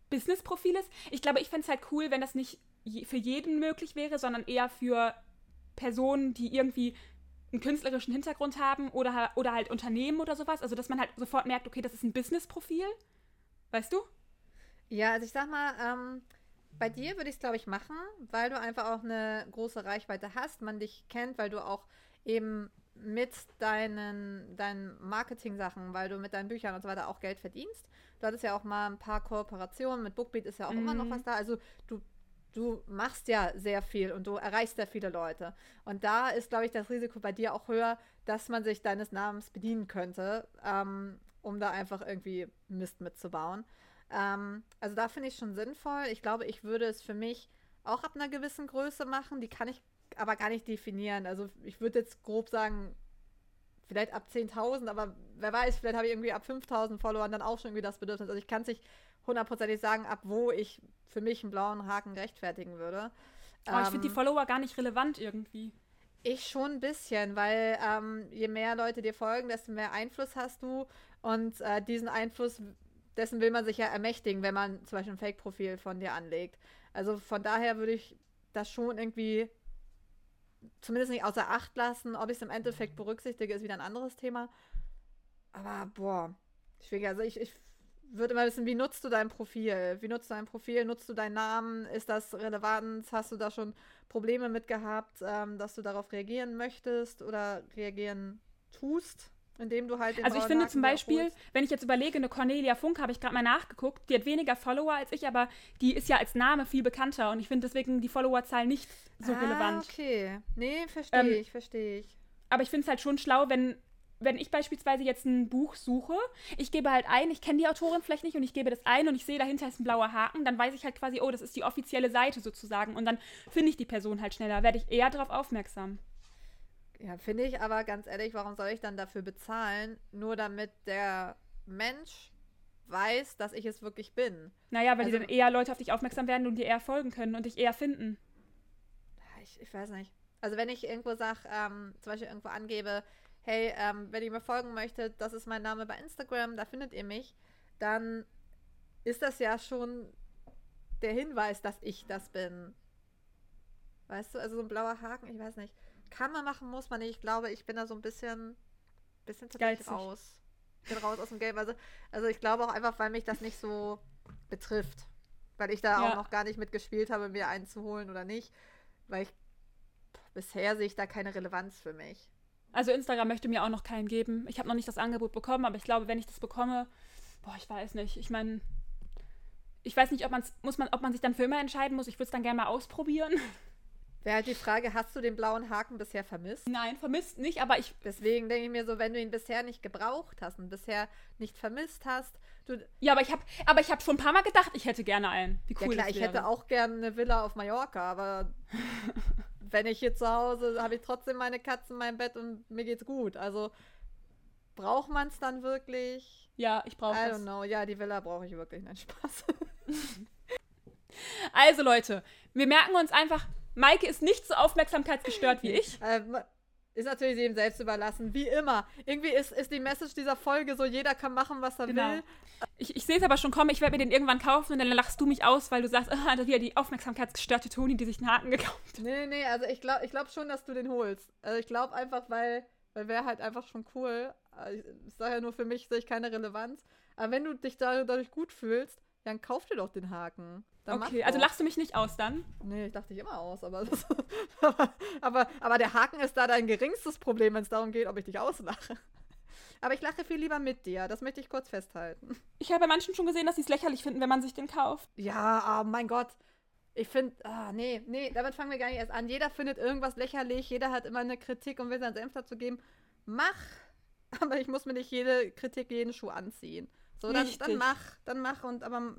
Speaker 2: Business-Profil ist. Ich glaube, ich fände es halt cool, wenn das nicht für jeden möglich wäre, sondern eher für Personen, die irgendwie einen künstlerischen Hintergrund haben oder, oder halt Unternehmen oder sowas. Also, dass man halt sofort merkt, okay, das ist ein Business-Profil. Weißt du?
Speaker 1: Ja, also ich sag mal, ähm, bei dir würde ich es, glaube ich, machen, weil du einfach auch eine große Reichweite hast, man dich kennt, weil du auch eben mit deinen, deinen Marketing-Sachen, weil du mit deinen Büchern und so weiter auch Geld verdienst. Du hattest ja auch mal ein paar Kooperationen, mit Bookbeat ist ja auch immer noch
Speaker 2: Mhm.
Speaker 1: was da. Also du, du machst ja sehr viel und du erreichst sehr viele Leute. Und da ist, glaube ich, das Risiko bei dir auch höher, dass man sich deines Namens bedienen könnte, ähm, um da einfach irgendwie Mist mitzubauen. Ähm, also da finde ich schon sinnvoll. Ich glaube, ich würde es für mich auch ab einer gewissen Größe machen. Die kann ich aber gar nicht definieren. Also ich würde jetzt grob sagen, vielleicht ab 10.000, aber wer weiß, vielleicht habe ich irgendwie ab 5.000 Followern dann auch schon irgendwie das Bedürfnis. Also ich kann es nicht hundertprozentig sagen, ab wo ich für mich einen blauen Haken rechtfertigen würde.
Speaker 2: Aber ich finde die
Speaker 1: Ähm,
Speaker 2: Follower gar nicht relevant irgendwie.
Speaker 1: ich schon ein bisschen, weil ähm, je mehr Leute dir folgen, desto mehr Einfluss hast du. Und äh, diesen Einfluss, dessen will man sich ja ermächtigen, wenn man zum Beispiel ein Fake-Profil von dir anlegt. Also von daher würde ich das schon irgendwie zumindest nicht außer Acht lassen. Ob ich es im Endeffekt berücksichtige, ist wieder ein anderes Thema. Aber boah, schwierig. Also ich, ich würde immer wissen, wie nutzt du dein Profil? Wie nutzt du dein Profil? Nutzt du deinen Namen? Ist das relevant? Hast du da schon Probleme mit gehabt, ähm, dass du darauf reagieren möchtest oder reagieren tust, indem du halt den
Speaker 2: Also ich finde zum Beispiel, wenn ich jetzt überlege, eine Cornelia Funk habe ich gerade mal nachgeguckt, die hat weniger Follower als ich, aber die ist ja als Name viel bekannter und ich finde deswegen die Followerzahl nicht so
Speaker 1: ah,
Speaker 2: relevant.
Speaker 1: okay. Nee, verstehe
Speaker 2: Ähm,
Speaker 1: ich, verstehe ich.
Speaker 2: Aber ich finde es halt schon schlau, wenn, wenn ich beispielsweise jetzt ein Buch suche, ich gebe halt ein, ich kenne die Autorin vielleicht nicht und ich gebe das ein und ich sehe, dahinter ist ein blauer Haken, dann weiß ich halt quasi, oh, das ist die offizielle Seite sozusagen und dann finde ich die Person halt schneller, werde ich eher darauf aufmerksam.
Speaker 1: Ja, finde ich aber ganz ehrlich, warum soll ich dann dafür bezahlen, nur damit der Mensch weiß, dass ich es wirklich bin?
Speaker 2: Naja, weil die
Speaker 1: Also-
Speaker 2: dann eher Leute auf dich aufmerksam werden und dir eher folgen können und dich eher finden.
Speaker 1: Ich, ich weiß nicht. Also wenn ich irgendwo sage, ähm, zum Beispiel irgendwo angebe, hey, ähm, wenn ihr mir folgen möchtet, das ist mein Name bei Instagram, da findet ihr mich, dann ist das ja schon der Hinweis, dass ich das bin. Weißt du, also so ein blauer Haken, ich weiß nicht. Kann man machen, muss man nicht. Ich glaube, ich bin da so ein bisschen, bisschen tatsächlich raus. Ich bin raus aus dem Game. Also, also ich glaube auch einfach, weil mich das nicht so betrifft. Weil ich da
Speaker 2: Ja.
Speaker 1: auch noch gar nicht mitgespielt habe, mir einen zu holen oder nicht. Weil ich bisher sehe ich da keine Relevanz für mich.
Speaker 2: Also Instagram möchte mir auch noch keinen geben. Ich habe noch nicht das Angebot bekommen, aber ich glaube, wenn ich das bekomme, boah, ich weiß nicht. Ich meine, ich weiß nicht, ob, man's, muss man, ob man sich dann für immer entscheiden muss. Ich würde es dann gerne mal ausprobieren.
Speaker 1: Wäre halt die Frage, hast du den blauen Haken bisher vermisst?
Speaker 2: Nein, vermisst nicht, aber ich.
Speaker 1: Deswegen denke ich mir so, wenn du ihn bisher nicht gebraucht hast und bisher nicht vermisst hast, du.
Speaker 2: Ja, aber ich habe aber ich habe schon ein paar Mal gedacht, ich hätte gerne einen. Wie cool
Speaker 1: ja klar, ich
Speaker 2: wäre.
Speaker 1: hätte auch gerne eine Villa auf Mallorca, aber wenn ich hier zu Hause habe ich trotzdem meine Katze in meinem Bett und mir geht's gut. Also braucht man es dann wirklich?
Speaker 2: Ja, ich brauche
Speaker 1: I
Speaker 2: das.
Speaker 1: don't know. Ja, die Villa brauche ich wirklich. Nein, Spaß.
Speaker 2: Also Leute, wir merken uns einfach, Maike ist nicht so aufmerksamkeitsgestört wie ich.
Speaker 1: Ist natürlich jedem selbst überlassen, wie immer. Irgendwie ist, ist die Message dieser Folge so, jeder kann machen, was er
Speaker 2: Genau.
Speaker 1: will.
Speaker 2: Ich, ich sehe es aber schon kommen, ich werde mir den irgendwann kaufen und dann lachst du mich aus, weil du sagst, ah, da wieder die aufmerksamkeitsgestörte Toni, die sich einen Haken gekauft hat.
Speaker 1: Nee, nee, also ich glaube ich glaub schon, dass du den holst. Also ich glaube einfach, weil, weil wäre halt einfach schon cool. Also Ich, sage ja nur, für mich sehe ich keine Relevanz. Aber wenn du dich da, dadurch gut fühlst, dann kauf dir doch den Haken. Dann
Speaker 2: Okay, also lachst du mich nicht aus dann?
Speaker 1: Nee, ich dachte dich immer aus, aber, das, aber, aber, aber der Haken ist da dein geringstes Problem, wenn es darum geht, ob ich dich auslache. Aber ich lache viel lieber mit dir, das möchte ich kurz festhalten.
Speaker 2: Ich habe bei manchen schon gesehen, dass sie es lächerlich finden, wenn man sich den kauft.
Speaker 1: Ja, oh mein Gott. Ich finde, ah, nee, nee, damit fangen wir gar nicht erst an. Jeder findet irgendwas lächerlich, jeder hat immer eine Kritik und will seinen Senf dazu geben. Mach, aber ich muss mir nicht jede Kritik, jeden Schuh anziehen. So, dann, dann mach, dann mach und aber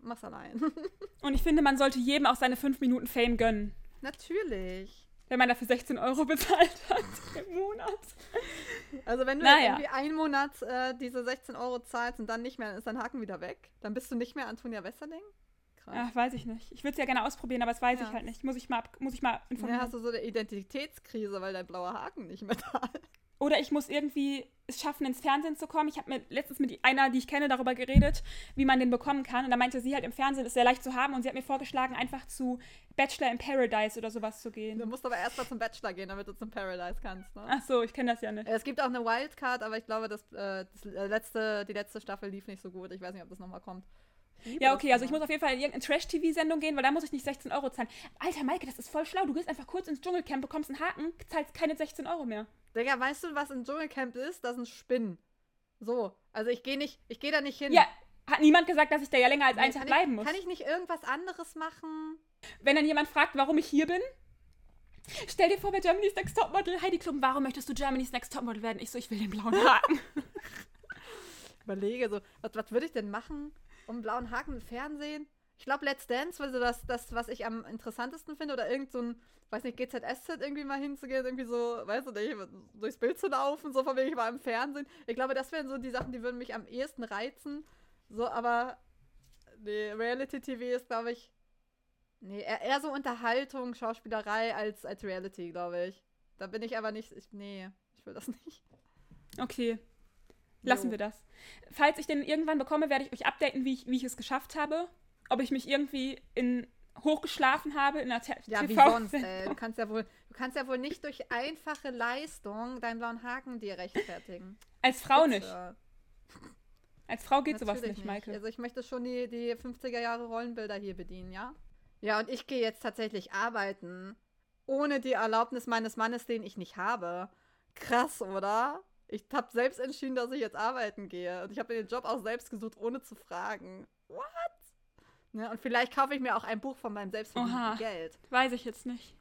Speaker 1: mach's allein.
Speaker 2: Und ich finde, man sollte jedem auch seine 5 Minuten Fame gönnen.
Speaker 1: Natürlich.
Speaker 2: Wenn man dafür 16 Euro bezahlt hat im Monat.
Speaker 1: Also wenn du
Speaker 2: Naja.
Speaker 1: irgendwie einen Monat äh, diese 16 Euro zahlst und dann nicht mehr, dann ist dein Haken wieder weg, dann bist du nicht mehr Antonia Westerling? Krass.
Speaker 2: Ach, weiß ich nicht. Ich würde es ja gerne ausprobieren, aber das weiß
Speaker 1: Ja.
Speaker 2: ich halt nicht. Muss ich mal, muss ich mal
Speaker 1: Ja,
Speaker 2: informieren.
Speaker 1: hast du so eine Identitätskrise, weil dein blauer Haken nicht mehr da ist.
Speaker 2: Oder ich muss irgendwie es schaffen, ins Fernsehen zu kommen. Ich habe mir letztens mit einer, die ich kenne, darüber geredet, wie man den bekommen kann. Und da meinte sie halt, im Fernsehen ist sehr leicht zu haben. Und sie hat mir vorgeschlagen, einfach zu Bachelor in Paradise oder sowas zu gehen.
Speaker 1: Du musst aber erstmal zum Bachelor gehen, damit du zum Paradise kannst. Ne?
Speaker 2: Ach so, ich kenne das ja nicht.
Speaker 1: Es gibt auch eine Wildcard, aber ich glaube, das, äh, das äh, letzte, die letzte Staffel lief nicht so gut. Ich weiß nicht, ob das nochmal kommt.
Speaker 2: Ja, okay, also ich muss auf jeden Fall in irgendeine Trash-TV-Sendung gehen, weil da muss ich nicht 16 Euro zahlen. Alter, Maike, das ist voll schlau. Du gehst einfach kurz ins Dschungelcamp, bekommst einen Haken, zahlst keine 16 Euro mehr.
Speaker 1: Digga, weißt du, was ein Dschungelcamp ist? Das sind Spinnen. So, also ich gehe nicht, ich gehe da nicht hin.
Speaker 2: Ja, hat niemand gesagt, dass ich da ja länger als
Speaker 1: Nee,
Speaker 2: einen Tag bleiben
Speaker 1: ich,
Speaker 2: muss.
Speaker 1: Kann ich nicht irgendwas anderes machen?
Speaker 2: Wenn dann jemand fragt, warum ich hier bin, stell dir vor, bei Germany's Next Topmodel, Heidi Klum, warum möchtest du Germany's Next Topmodel werden? Ich so, ich will den blauen Haken.
Speaker 1: Überlege so, was, was würde ich denn machen, um einen blauen Haken im Fernsehen? Ich glaube, Let's Dance war so das, das, was ich am interessantesten finde. Oder irgend so ein, weiß nicht, GZSZ irgendwie mal hinzugehen, irgendwie so, weißt du nicht, durchs Bild zu laufen, so von wegen, ich war im Fernsehen. Ich glaube, das wären so die Sachen, die würden mich am ehesten reizen. So, aber nee, Reality-TV ist, glaube ich, nee, eher, eher so Unterhaltung, Schauspielerei als, als Reality, glaube ich. Da bin ich aber nicht, ich, nee, ich will das nicht.
Speaker 2: Okay, lassen
Speaker 1: Jo.
Speaker 2: wir das. Falls ich den irgendwann bekomme, werde ich euch updaten, wie ich, wie ich es geschafft habe. Ob ich mich irgendwie in hochgeschlafen habe in einer T
Speaker 1: Ja, wie
Speaker 2: TV
Speaker 1: sonst, ey. Du kannst ja wohl, du kannst ja wohl nicht durch einfache Leistung deinen blauen Haken dir rechtfertigen.
Speaker 2: Als Frau
Speaker 1: Bitte.
Speaker 2: nicht. Als Frau geht sowas
Speaker 1: Natürlich
Speaker 2: nicht, Maike.
Speaker 1: Also ich möchte schon die, die 50er Jahre Rollenbilder hier bedienen, ja? Ja, und ich gehe jetzt tatsächlich arbeiten. Ohne die Erlaubnis meines Mannes, den ich nicht habe. Krass, oder? Ich habe selbst entschieden, dass ich jetzt arbeiten gehe. Und ich habe mir den Job auch selbst gesucht, ohne zu fragen. What? Ne, und vielleicht kaufe ich mir auch ein Buch von meinem selbstverdienten. Geld.
Speaker 2: Weiß ich jetzt nicht.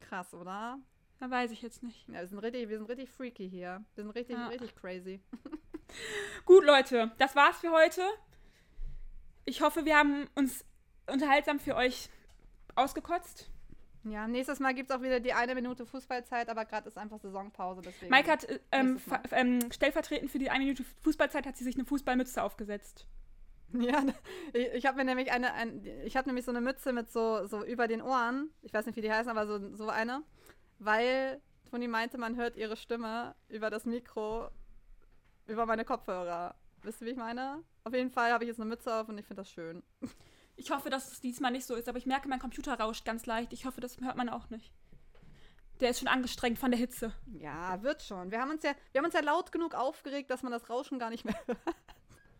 Speaker 1: Krass, oder?
Speaker 2: Da weiß ich jetzt nicht.
Speaker 1: Ja, wir sind richtig, wir sind richtig freaky hier. Wir sind richtig,
Speaker 2: Ja.
Speaker 1: richtig crazy.
Speaker 2: Gut, Leute, das war's für heute. Ich hoffe, wir haben uns unterhaltsam für euch ausgekotzt.
Speaker 1: Ja, nächstes Mal gibt es auch wieder die eine Minute Fußballzeit, aber gerade ist einfach Saisonpause, deswegen.
Speaker 2: Maike hat äh, ähm, ähm, stellvertretend für die eine Minute Fußballzeit hat sie sich eine Fußballmütze aufgesetzt.
Speaker 1: Ja, ich, ich habe mir nämlich eine, ein, ich habe nämlich so eine Mütze mit so, so über den Ohren. Ich weiß nicht, wie die heißen, aber so, so eine. Weil Toni meinte, man hört ihre Stimme über das Mikro, über meine Kopfhörer. Wisst ihr, wie ich meine? Auf jeden Fall habe ich jetzt eine Mütze auf und ich finde das schön.
Speaker 2: Ich hoffe, dass es diesmal nicht so ist, aber ich merke, mein Computer rauscht ganz leicht. Ich hoffe, das hört man auch nicht. Der ist schon angestrengt von der Hitze.
Speaker 1: Ja, wird schon. Wir haben uns ja, wir haben uns ja laut genug aufgeregt, dass man das Rauschen gar nicht mehr hört.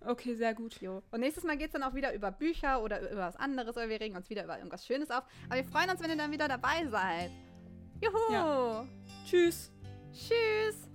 Speaker 2: Okay, sehr gut.
Speaker 1: Jo. Und nächstes Mal geht es dann auch wieder über Bücher oder über was anderes oder wir regen uns wieder über irgendwas Schönes auf. Aber wir freuen uns, wenn ihr dann wieder dabei seid. Juhu!
Speaker 2: Ja. Tschüss.
Speaker 1: Tschüss!